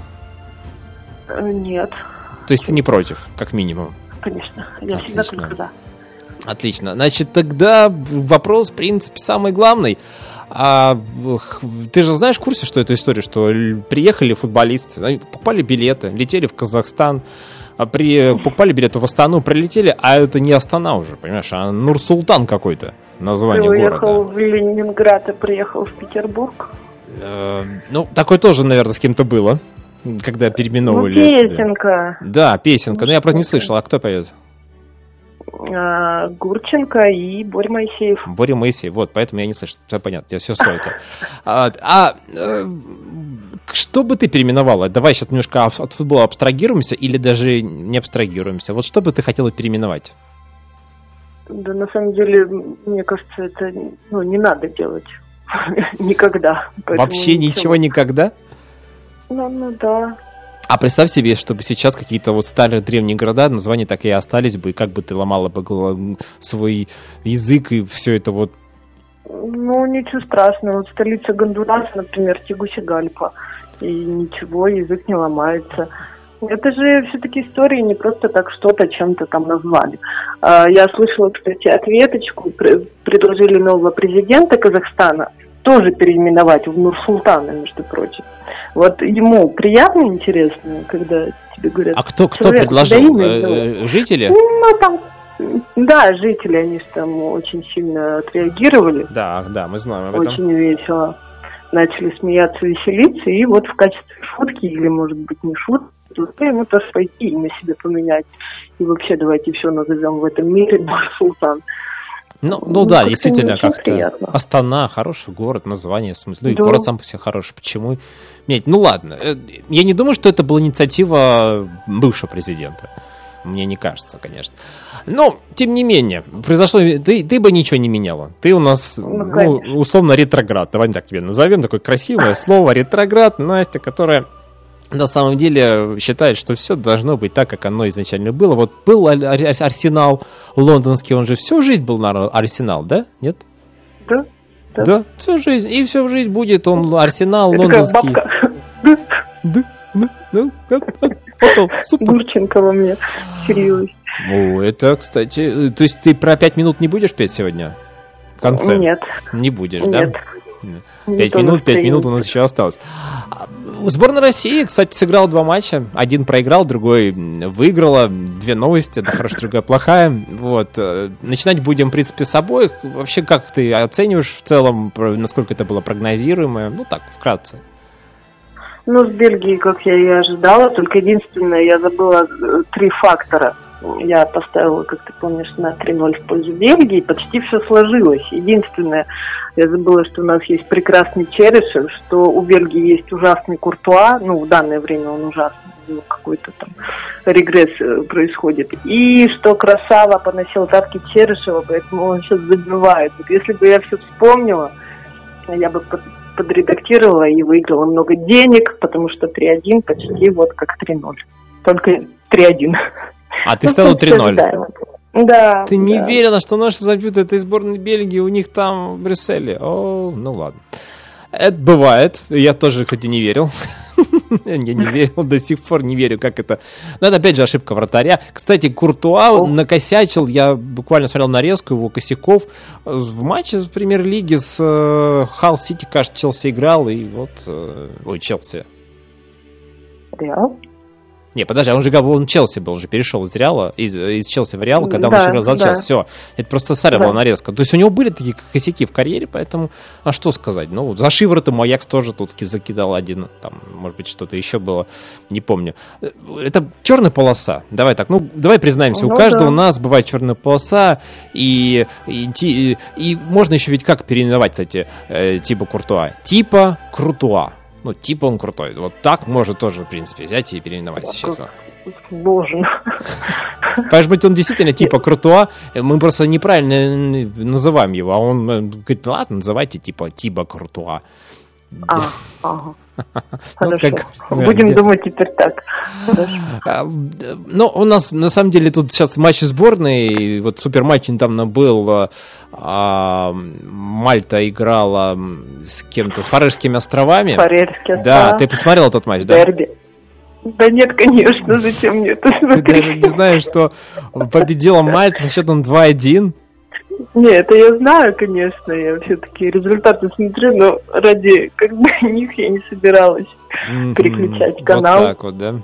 Speaker 8: Э, Нет,
Speaker 2: То есть ты не против, как минимум?
Speaker 8: конечно. Я всегда
Speaker 2: Отлично.
Speaker 8: только за.
Speaker 2: Отлично. Значит, тогда вопрос, в принципе, самый главный. А, ты же знаешь в курсе, что эту историю, что приехали футболисты, покупали билеты, летели в Казахстан, а при, покупали билеты в Астану, прилетели, а это не Астана уже, понимаешь, а Нур-Султан какой-то, название
Speaker 8: Ты уехал
Speaker 2: города.
Speaker 8: в Ленинград и приехал в Петербург.
Speaker 2: Э, ну, такое тоже, наверное, с кем-то было, когда
Speaker 8: Ну,
Speaker 2: переименовывали. это.
Speaker 8: песенка.
Speaker 2: Да, песенка, но я просто не слышал, а кто поет?
Speaker 13: А, Гурченко и Боря Моисеев.
Speaker 2: Боря Моисеев, вот, поэтому я не слышу. Все понятно, я все сходится. А, а э, что бы ты переименовала? Давай сейчас немножко от футбола абстрагируемся или даже не абстрагируемся. Вот что бы ты хотела переименовать?
Speaker 13: Да, на самом деле, мне кажется, это ну, не надо делать. [LAUGHS] Никогда.
Speaker 2: Вообще ничего никогда?
Speaker 13: Ну, ну да.
Speaker 2: А представь себе, чтобы сейчас какие-то вот старые древние города, названия так и остались бы, и как бы ты ломала бы свой язык и все это вот.
Speaker 13: Ну, ничего страшного. Вот столица Гондураса, например, Тегусигальпа. И ничего, язык не ломается. Это же все-таки истории, не просто так что-то чем-то там назвали. А, Я слышала, кстати, ответочку. Пр- Предложили нового президента Казахстана тоже переименовать в Нурсултана, между прочим. Вот ему приятно, интересно, когда тебе говорят...
Speaker 2: А кто, кто
Speaker 13: «Человек,
Speaker 2: предложил? Э,
Speaker 13: сделал».
Speaker 2: э, Жители?
Speaker 13: Ну, там, да, жители, они же там очень сильно отреагировали.
Speaker 2: Да, да, мы знаем об этом.
Speaker 13: Очень весело. Начали смеяться, веселиться, и вот в качестве шутки, или, может быть, не шутки, то ему тоже пойти имя себе поменять. И вообще давайте все назовем в этом мире Нур-Султан.
Speaker 2: Ну, ну,
Speaker 13: Ну,
Speaker 2: да, действительно, как-то. Астана, хороший город, название, в смысле, ну и
Speaker 13: Да.
Speaker 2: город сам по себе хороший, почему менять? Ну ладно, э, я не думаю, что это была инициатива бывшего президента. Мне не кажется, конечно. Но, тем не менее, произошло... Ты, ты бы ничего не меняла. Ты у нас, ну,
Speaker 13: конечно.
Speaker 2: условно, ретроград. Давай так тебе назовем. Такое красивое слово ретроград. Настя, которая на самом деле считает, что все должно быть так, как оно изначально было. Вот был Ар- Ар- Арсенал лондонский, он же всю жизнь был на Арсенал, да? Нет?
Speaker 13: Да.
Speaker 2: Да, всю жизнь. И всю жизнь будет он Арсенал
Speaker 13: Это
Speaker 2: лондонский. Да, да, да, да, да. Супер.
Speaker 13: Гурченко во мне вселилась.
Speaker 2: О, это, кстати... э, То есть ты про пять минут не будешь петь сегодня? В конце?
Speaker 13: Нет.
Speaker 2: Не будешь,
Speaker 13: Нет.
Speaker 2: да?
Speaker 13: Не
Speaker 2: Пять минут, пять минут у нас еще осталось. А, Сборная России, кстати, сыграла два матча. Один проиграл, другой выиграла. Две новости, одна хорошая, другая плохая. Вот. э, Начинать будем, в принципе, с обоих. Вообще, как ты оцениваешь в целом, насколько это было прогнозируемо? Ну, так, вкратце.
Speaker 13: Ну, с Бельгией, как я и ожидала, только единственное, я забыла э, три фактора. Я поставила, как ты помнишь, на 3-0 в пользу Бельгии, почти все сложилось. Единственное, я забыла, что у нас есть прекрасный Черешев, что у Бельгии есть ужасный Куртуа, ну, в данное время он ужасный, какой-то там регресс э, происходит. И что Красава поносил тапки Черешева, поэтому он сейчас забивает. Вот если бы я все вспомнила, я бы под- подредактировала и выиграла много денег, потому что 3-1 почти вот как 3-0. Только 3-1.
Speaker 2: А ты
Speaker 13: Ну,
Speaker 2: ставила
Speaker 13: в принципе,
Speaker 2: 3-0.
Speaker 13: ожидаемо. Да.
Speaker 2: Ты не
Speaker 13: да.
Speaker 2: верила, что наши забьют этой сборной Бельгии у них там в Брюсселе? О, ну ладно. Это бывает. Я тоже, кстати, не верил. [LAUGHS] Я не верил, до сих пор не верю, как это... Но это, опять же, ошибка вратаря. Кстати, Куртуа накосячил, я буквально смотрел нарезку его косяков в матче с премьер-лиги с э, Халл Сити, кажется, Челси играл, и вот... э, Ой, Челси.
Speaker 13: Реал?
Speaker 2: Не, подожди, а он же он Челси был, уже перешел из Реала, из, из Челси в Реал, когда он
Speaker 13: Да,
Speaker 2: еще играл за
Speaker 13: да.
Speaker 2: Челси. Все, это просто старая
Speaker 13: Да.
Speaker 2: была нарезка. То есть у него были такие косяки в карьере, поэтому, а что сказать? Ну, за шиворотом Аякс тоже тут закидал один, там, может быть, что-то еще было, не помню. Э, Это черная полоса, давай так, ну, давай признаемся, у
Speaker 13: Ну
Speaker 2: каждого
Speaker 13: да.
Speaker 2: у нас бывает черная полоса, и, и, ти- и можно еще ведь как переименовать, кстати, э, типа Куртуа? Типа Крутуа. Ну, типа он крутой. Вот так можно тоже, в принципе, взять и переименовать сейчас.
Speaker 13: Боже.
Speaker 2: Может быть, он действительно [LAUGHS] типа Крутуа, мы просто неправильно называем его, а он говорит, ладно, называйте типа Тиба Крутуа.
Speaker 13: А, ага. [LAUGHS]
Speaker 2: Ну,
Speaker 13: Хорошо.
Speaker 2: как-
Speaker 13: Будем
Speaker 2: да.
Speaker 13: думать теперь так.
Speaker 2: А, Ну, у нас на самом деле тут сейчас матч сборной, вот супер матч недавно был, э, а, Мальта играла с кем-то, с Фарерскими островами.
Speaker 13: Фарерские
Speaker 2: Да,
Speaker 13: острова.
Speaker 2: ты посмотрел этот матч, да?
Speaker 13: Дерби. Да нет, конечно, зачем мне это
Speaker 2: Ты даже
Speaker 13: смотреть?
Speaker 2: не знаешь, что победила Мальта со счетом 2-1.
Speaker 13: Не, это я знаю, конечно, я все-таки результаты смотрю, но ради как бы [LAUGHS] них я не собиралась переключать
Speaker 2: Вот
Speaker 13: канал.
Speaker 2: так вот, да.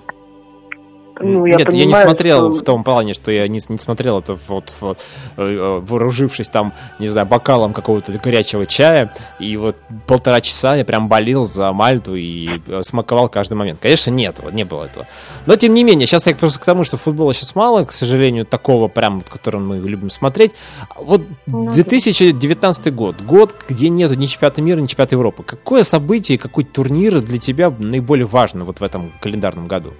Speaker 13: Ну, я
Speaker 2: Нет, я не
Speaker 13: понимаю,
Speaker 2: смотрел
Speaker 13: что-
Speaker 2: в том плане, что я не, не смотрел это вот, вот, э, вооружившись там, не знаю, бокалом какого-то горячего чая, и вот полтора часа я прям болел за Мальту и э, смаковал каждый момент. Конечно, нет, вот не было этого. Но тем не менее, сейчас я просто к тому, что футбола сейчас мало, к сожалению, такого прям, который мы любим смотреть. Вот
Speaker 13: Ну,
Speaker 2: 2019 год, год, где нету ни чемпионата мира, ни чемпионата Европы. Какое событие, какой турнир для тебя наиболее важно вот в этом календарном году?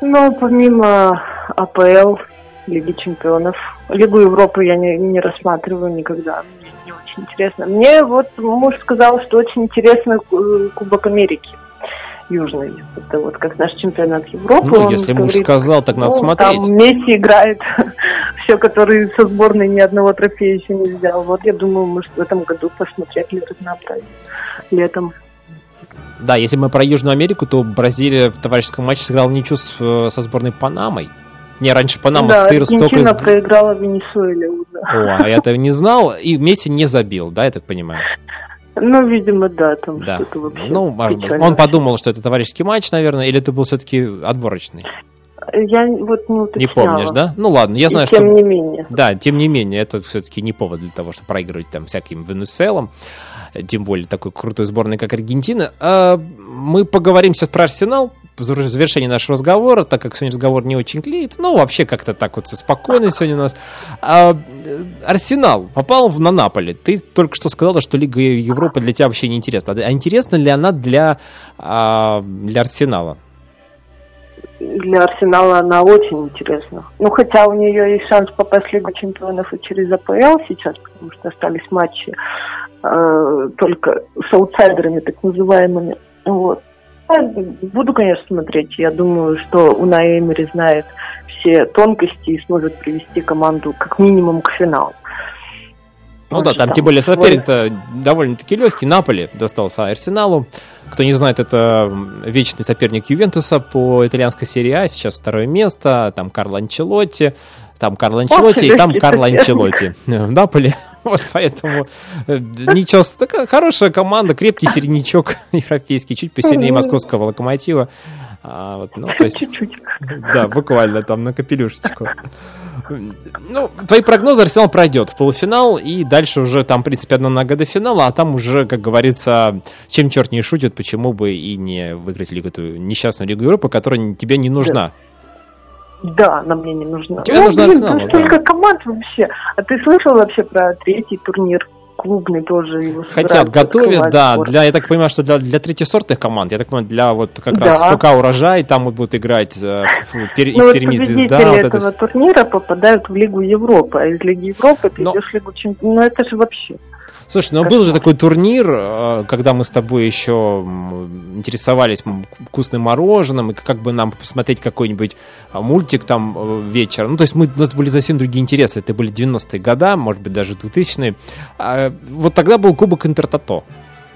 Speaker 13: Ну, помимо АПЛ, Лиги Чемпионов, Лигу Европы я не, не рассматриваю никогда. Мне не очень интересно. Мне вот муж сказал, что очень интересно э, Кубок Америки Южный. Это вот как наш чемпионат Европы.
Speaker 2: Ну, если муж
Speaker 13: говорит,
Speaker 2: сказал, так надо
Speaker 13: ну,
Speaker 2: смотреть.
Speaker 13: Там Месси играет, [LAUGHS] все, который со сборной ни одного трофея еще не взял. Вот я думаю, может в этом году посмотреть ли разнообразие летом.
Speaker 2: Да, если мы про Южную Америку, то Бразилия в товарищеском матче сыграла ничью с, э, со сборной Панамой. Не, раньше Панама
Speaker 13: да,
Speaker 2: сыр столько...
Speaker 13: Аргентина
Speaker 2: из-
Speaker 13: проиграла Венесуэле уже.
Speaker 2: О, а я этого не знал. И Месси не забил, да, я так понимаю?
Speaker 13: Ну, видимо, да, там
Speaker 2: Да.
Speaker 13: что-то вообще
Speaker 2: Ну, может быть. он подумал, что это товарищеский матч, наверное, или это был все-таки отборочный?
Speaker 13: Я вот не уточняла.
Speaker 2: Не помнишь, да? Ну ладно, я
Speaker 13: И
Speaker 2: знаю,
Speaker 13: тем
Speaker 2: что...
Speaker 13: не менее.
Speaker 2: Да, тем не менее, это все-таки не повод для того, чтобы проигрывать там всяким Венесуэлам, тем более такой крутой сборной, как Аргентина. А, мы поговорим сейчас про Арсенал в завершении нашего разговора, так как сегодня разговор не очень клеит. Ну, вообще как-то так вот все спокойно сегодня у нас. А, э, Арсенал попал в- на Наполе. Ты только что сказала, что Лига Европы для тебя вообще не интересна. А интересна ли она для, а, для Арсенала?
Speaker 13: Для Арсенала она очень интересна. Ну, хотя у нее есть шанс попасть в Лигу Чемпионов и через АПЛ сейчас, потому что остались матчи э, только с аутсайдерами, так называемыми. Вот. Я Буду, конечно, смотреть. Я думаю, что Унай Эмери знает все тонкости и сможет привести команду как минимум к финалу.
Speaker 2: Ну да, там тем более соперник-то довольно-таки легкий. Наполи достался Арсеналу. Кто не знает, это вечный соперник Ювентуса по итальянской серии А. Сейчас второе место. Там Карло Анчелотти. Там Карло Анчелотти и там Карло. Анчелотти. [LAUGHS] В Наполе. Вот поэтому э, ничего, такая хорошая команда, крепкий середнячок европейский, чуть посильнее московского локомотива. А, вот, ну, то есть,
Speaker 13: Чуть-чуть.
Speaker 2: да, буквально там на капелюшечку. Ну, твои прогнозы Арсенал пройдет в полуфинал, и дальше уже там, в принципе, одна нога до финала, а там уже, как говорится, чем черт не шутит, почему бы и не выиграть лигу, эту несчастную Лигу Европы, которая тебе не нужна.
Speaker 13: Да, она мне не нужна.
Speaker 2: Тебе
Speaker 13: ну,
Speaker 2: нужна
Speaker 13: блин,
Speaker 2: Арсенал, да.
Speaker 13: столько команд вообще. А ты слышал вообще про третий турнир клубный тоже? Его
Speaker 2: Хотят, готовят, да,
Speaker 13: скоро.
Speaker 2: для, я так понимаю, что для, для третьесортных команд, я так понимаю, для вот как
Speaker 13: Да.
Speaker 2: раз ФК «Урожай», там вот будут играть э, пер- из
Speaker 13: Ну, вот
Speaker 2: Перми «Звезда», вот это
Speaker 13: этого
Speaker 2: всё.
Speaker 13: турнира попадают в Лигу Европы, а из Лиги Европы ты идешь в Лигу Чемпионов. Ну, это же вообще...
Speaker 2: Слушай, ну был же такой турнир, э, когда мы с тобой еще интересовались вкусным мороженым, и как бы нам посмотреть какой-нибудь а, мультик там э, вечером. Ну, то есть мы, у нас были совсем другие интересы. Это были 90-е годы, может быть, даже 2000-е. А, вот тогда был Кубок Интертото.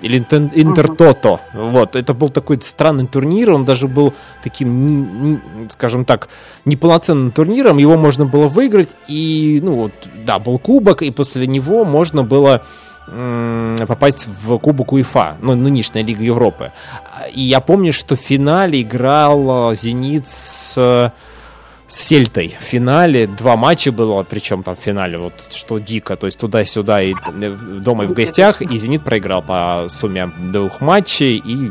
Speaker 2: Или Интер- Интертото. Вот. Это был такой странный турнир. Он даже был таким, скажем так, неполноценным турниром. Его можно было выиграть. И, ну, вот, да, был кубок, и после него можно было попасть в Кубок УЕФА, ну, нынешняя Лига Европы. И я помню, что в финале играл э, «Зенит» с с Сельтой в финале. Два матча было, причем там в финале, вот что дико, то есть туда-сюда и э, дома и в гостях, и «Зенит» проиграл по сумме двух матчей, и,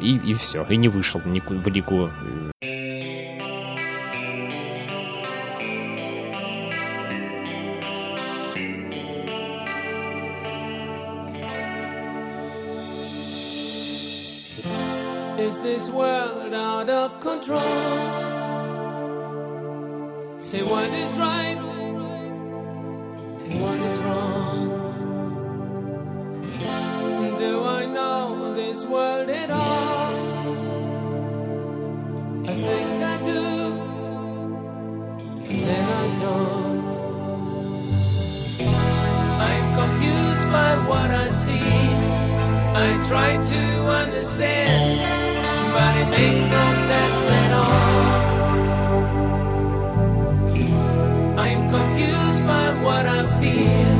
Speaker 2: и, и все, и не вышел в Лигу
Speaker 12: Is this world out of control? Say what is right, what is wrong. Do I know this world at all? I think I do, and then I don't. I'm confused by what I see. I try to understand, but it makes no sense at all. I'm confused by what I feel.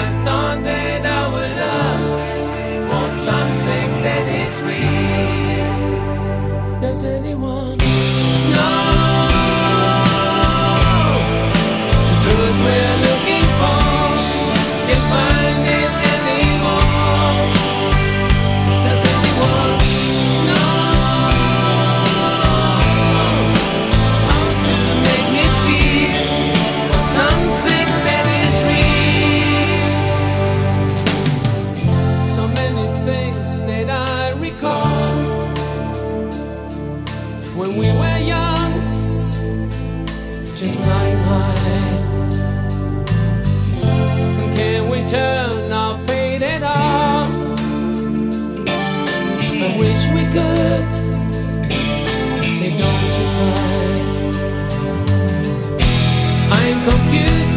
Speaker 12: I thought that our love was something that is real. Does anyone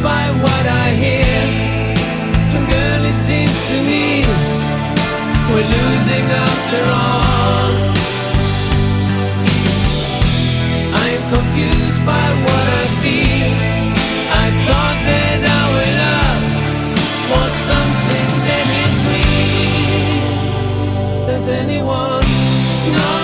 Speaker 12: by what I hear. Girl, it seems to me we're losing after all. I'm confused by what I feel. I thought that our love was something that is real. Does anyone know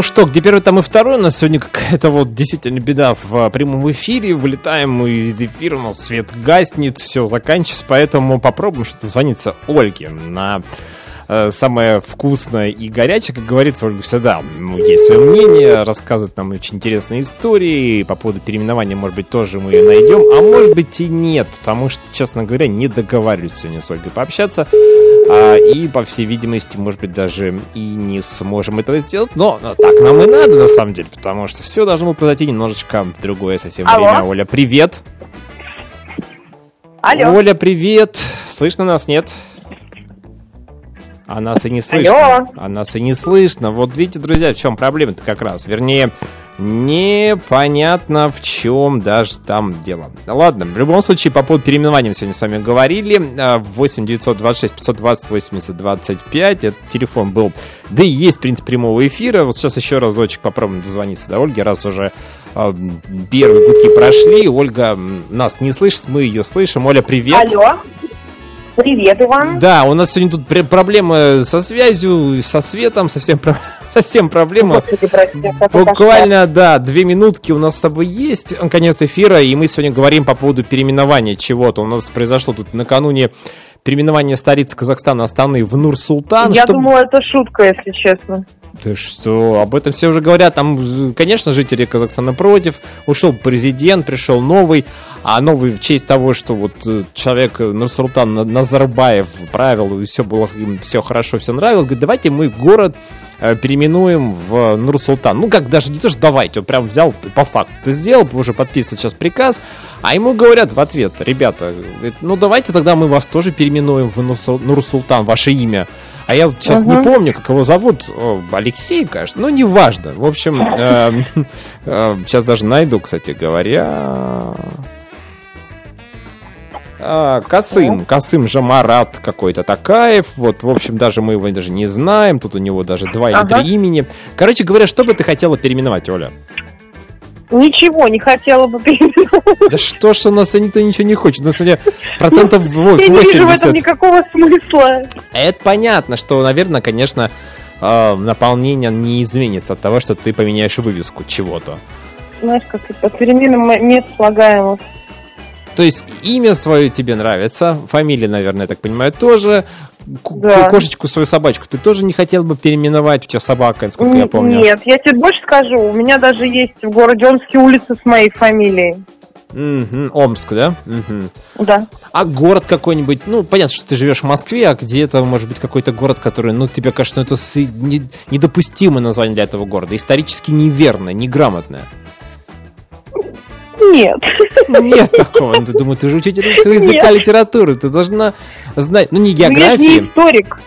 Speaker 2: Ну что, где первый, там и второй. У нас сегодня какая-то вот действительно беда в а, прямом эфире. Вылетаем мы из эфира, у нас свет гаснет, все заканчивается. Поэтому попробуем что-то звониться Ольге на э, самое вкусное и горячее, как говорится, Ольга всегда ну, есть свое мнение, рассказывает нам очень интересные истории. По поводу переименования, может быть, тоже мы ее найдем, а может быть и нет, потому что, честно говоря, не договариваюсь сегодня с Ольгой пообщаться. А, и, по всей видимости, может быть, даже и не сможем этого сделать. Но так нам и надо, на самом деле, потому что все должно было произойти немножечко в другое совсем
Speaker 14: Алло.
Speaker 2: время. Оля, привет!
Speaker 14: Алло.
Speaker 2: Оля, привет! Слышно нас, нет? А нас и не слышно.
Speaker 14: Алло.
Speaker 2: А нас и не слышно. Вот видите, друзья, в чем проблема-то как раз. Вернее, непонятно в чем даже там дело. Ладно, в любом случае, по поводу переименования мы сегодня с вами говорили. А, 8 926 520 80 25. Этот телефон был, да и есть, в принципе, прямого эфира. Вот сейчас еще разочек попробуем дозвониться до Ольги, раз уже а, первые гудки прошли. Ольга нас не слышит, мы ее слышим. Оля, привет.
Speaker 14: Алло. Привет, Иван.
Speaker 2: Да, у нас сегодня тут пр- проблемы со связью, со светом, совсем, про- [LAUGHS] совсем проблема.
Speaker 14: Господи, прости, какой
Speaker 2: Буквально, да, две минутки у нас с тобой есть, конец эфира, и мы сегодня говорим по поводу переименования чего-то. У нас произошло тут накануне переименование столицы Казахстана Астаны в Нур-Султан.
Speaker 14: Я
Speaker 2: что-
Speaker 14: думала, это шутка, если честно.
Speaker 2: Ты что, об этом все уже говорят. Там, конечно, жители Казахстана против. Ушел президент, пришел новый. А новый в честь того, что вот э, человек Нурсултан На- Назарбаев правил, и все было все хорошо, все нравилось. Говорит, давайте мы город переименуем в Нур-Султан. Ну, как даже не то, что давайте, он прям взял по факту. Ты сделал, уже подписывает сейчас приказ, а ему говорят в ответ, ребята, говорит, ну давайте тогда мы вас тоже переименуем в Нур-Сул- Нур-Султан, ваше имя. А я вот сейчас не
Speaker 14: Мгм.
Speaker 2: помню, как его зовут, О, Алексей, кажется, ну, неважно. В общем, э, [LAUGHS] сейчас даже найду, кстати говоря. А, Касым, Касым Жамарат какой-то Такаев, вот, в общем, даже мы его даже не знаем, тут у него даже два или
Speaker 14: Ага.
Speaker 2: три имени. Короче говоря, что бы ты хотела переименовать, Оля?
Speaker 14: Ничего не хотела бы переименовать.
Speaker 2: Да что ж у нас никто ничего не хочет, у нас сегодня процентов [LAUGHS]
Speaker 14: Я не вижу в этом
Speaker 2: 80.
Speaker 14: никакого смысла.
Speaker 2: Это понятно, что, наверное, конечно, э, наполнение не изменится от того, что ты поменяешь вывеску чего-то.
Speaker 14: Знаешь, как по переменам нет слагаемых.
Speaker 2: То есть имя твое тебе нравится, фамилия, наверное, я так понимаю, тоже. Ку-
Speaker 14: Да.
Speaker 2: Кошечку свою собачку ты тоже не хотел бы переименовать, у тебя собака, насколько я
Speaker 14: Н-
Speaker 2: помню.
Speaker 14: Нет, я тебе больше скажу. У меня даже есть в городе Омске улица с моей фамилией.
Speaker 2: Мгм, Омск, да? Мгм.
Speaker 14: Да.
Speaker 2: А город какой-нибудь, ну, понятно, что ты живешь в Москве, а где-то, может быть, какой-то город, который, ну, тебе кажется, ну, это с- не- недопустимое название для этого города, исторически неверное, неграмотное.
Speaker 14: Нет.
Speaker 2: Нет такого. Ну, Ты думаю, ты же учитель русского языка,
Speaker 14: Нет.
Speaker 2: литературы. Ты должна знать, ну, не
Speaker 14: Ну, Я не историк.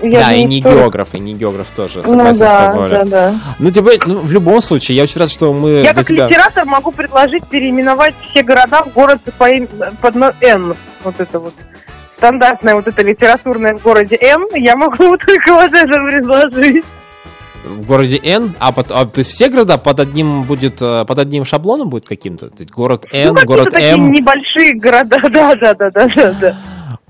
Speaker 14: Я
Speaker 2: да, и не
Speaker 14: историк.
Speaker 2: географ, и не географ тоже.
Speaker 14: Ну
Speaker 2: Согласен с
Speaker 14: да,
Speaker 2: тобой.
Speaker 14: да, да.
Speaker 2: Ну, тебе, ну, в любом случае, я очень рад, что мы
Speaker 14: Я как
Speaker 2: тебя...
Speaker 14: литератор могу предложить переименовать все города в город по им- под Н. Вот это вот. Стандартное вот это литературное в городе Н. Я могу [LAUGHS] только вот это предложить.
Speaker 2: В городе Н, а, под- а, то есть все города под одним будет, э, под одним шаблоном будет каким-то? Город Н,
Speaker 14: ну,
Speaker 2: город М.
Speaker 14: небольшие города. [LAUGHS] Да, да, да, да, да, да.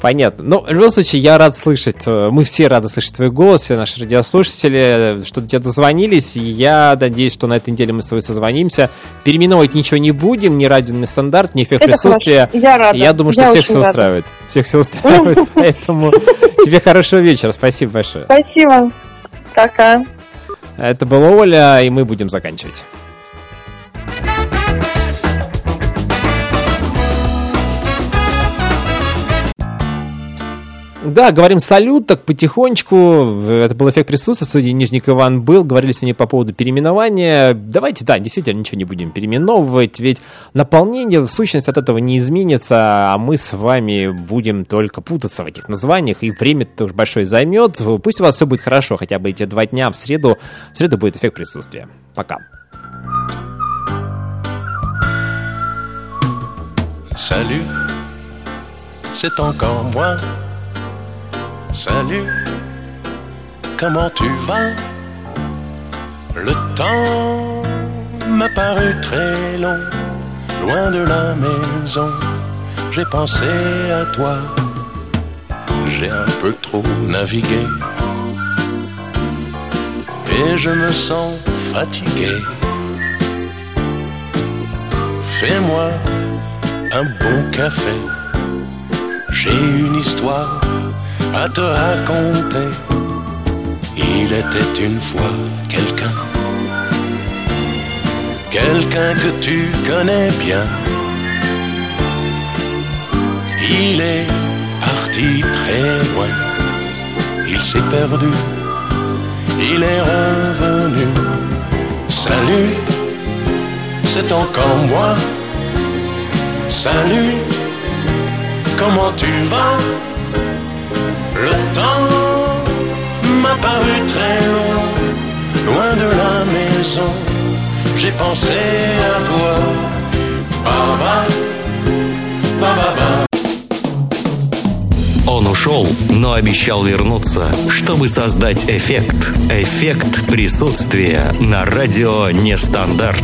Speaker 2: Понятно. Ну, в любом случае, я рад слышать, э, мы все рады слышать твой голос, все наши радиослушатели, что до тебя дозвонились, и я надеюсь, что на этой неделе мы с тобой созвонимся. Переименовывать ничего не будем, ни радио, ни стандарт, ни эффект
Speaker 14: Это
Speaker 2: присутствия.
Speaker 14: хорошо. Я рада.
Speaker 2: Я думаю, что
Speaker 14: Я
Speaker 2: всех все
Speaker 14: рада.
Speaker 2: устраивает. Всех все устраивает, [LAUGHS] поэтому тебе хорошего вечера, спасибо большое.
Speaker 14: Спасибо. Пока.
Speaker 2: Это была Оля, и мы будем заканчивать. Да, говорим салют, так потихонечку. Это был эффект присутствия. В студии Нижник Иван был. Говорили с ней по поводу переименования. Давайте, да, действительно, ничего не будем переименовывать. Ведь наполнение, в сущности, от этого не изменится. А мы с вами будем только путаться в этих названиях. И время тоже большое займет. Пусть у вас все будет хорошо. Хотя бы эти два дня в среду. В среду будет эффект присутствия. Пока.
Speaker 15: Salut, c'est encore moi. Salut, comment tu vas? Le temps m'a paru très long, loin de la maison. J'ai pensé à toi, j'ai un peu trop navigué. Et je me sens fatigué. Fais-moi un bon café. J'ai une histoire à te raconter. Il était une fois quelqu'un, quelqu'un que tu connais bien. Il est parti très loin, il s'est perdu, il est revenu. Salut, c'est encore moi. Salut, comment tu vas? Le temps m'a paru très long, loin de la maison. J'ai pensé à toi. Baba, baba, baba.
Speaker 1: Он ушел, но обещал вернуться, чтобы создать эффект. Эффект присутствия на радио Нестандарт.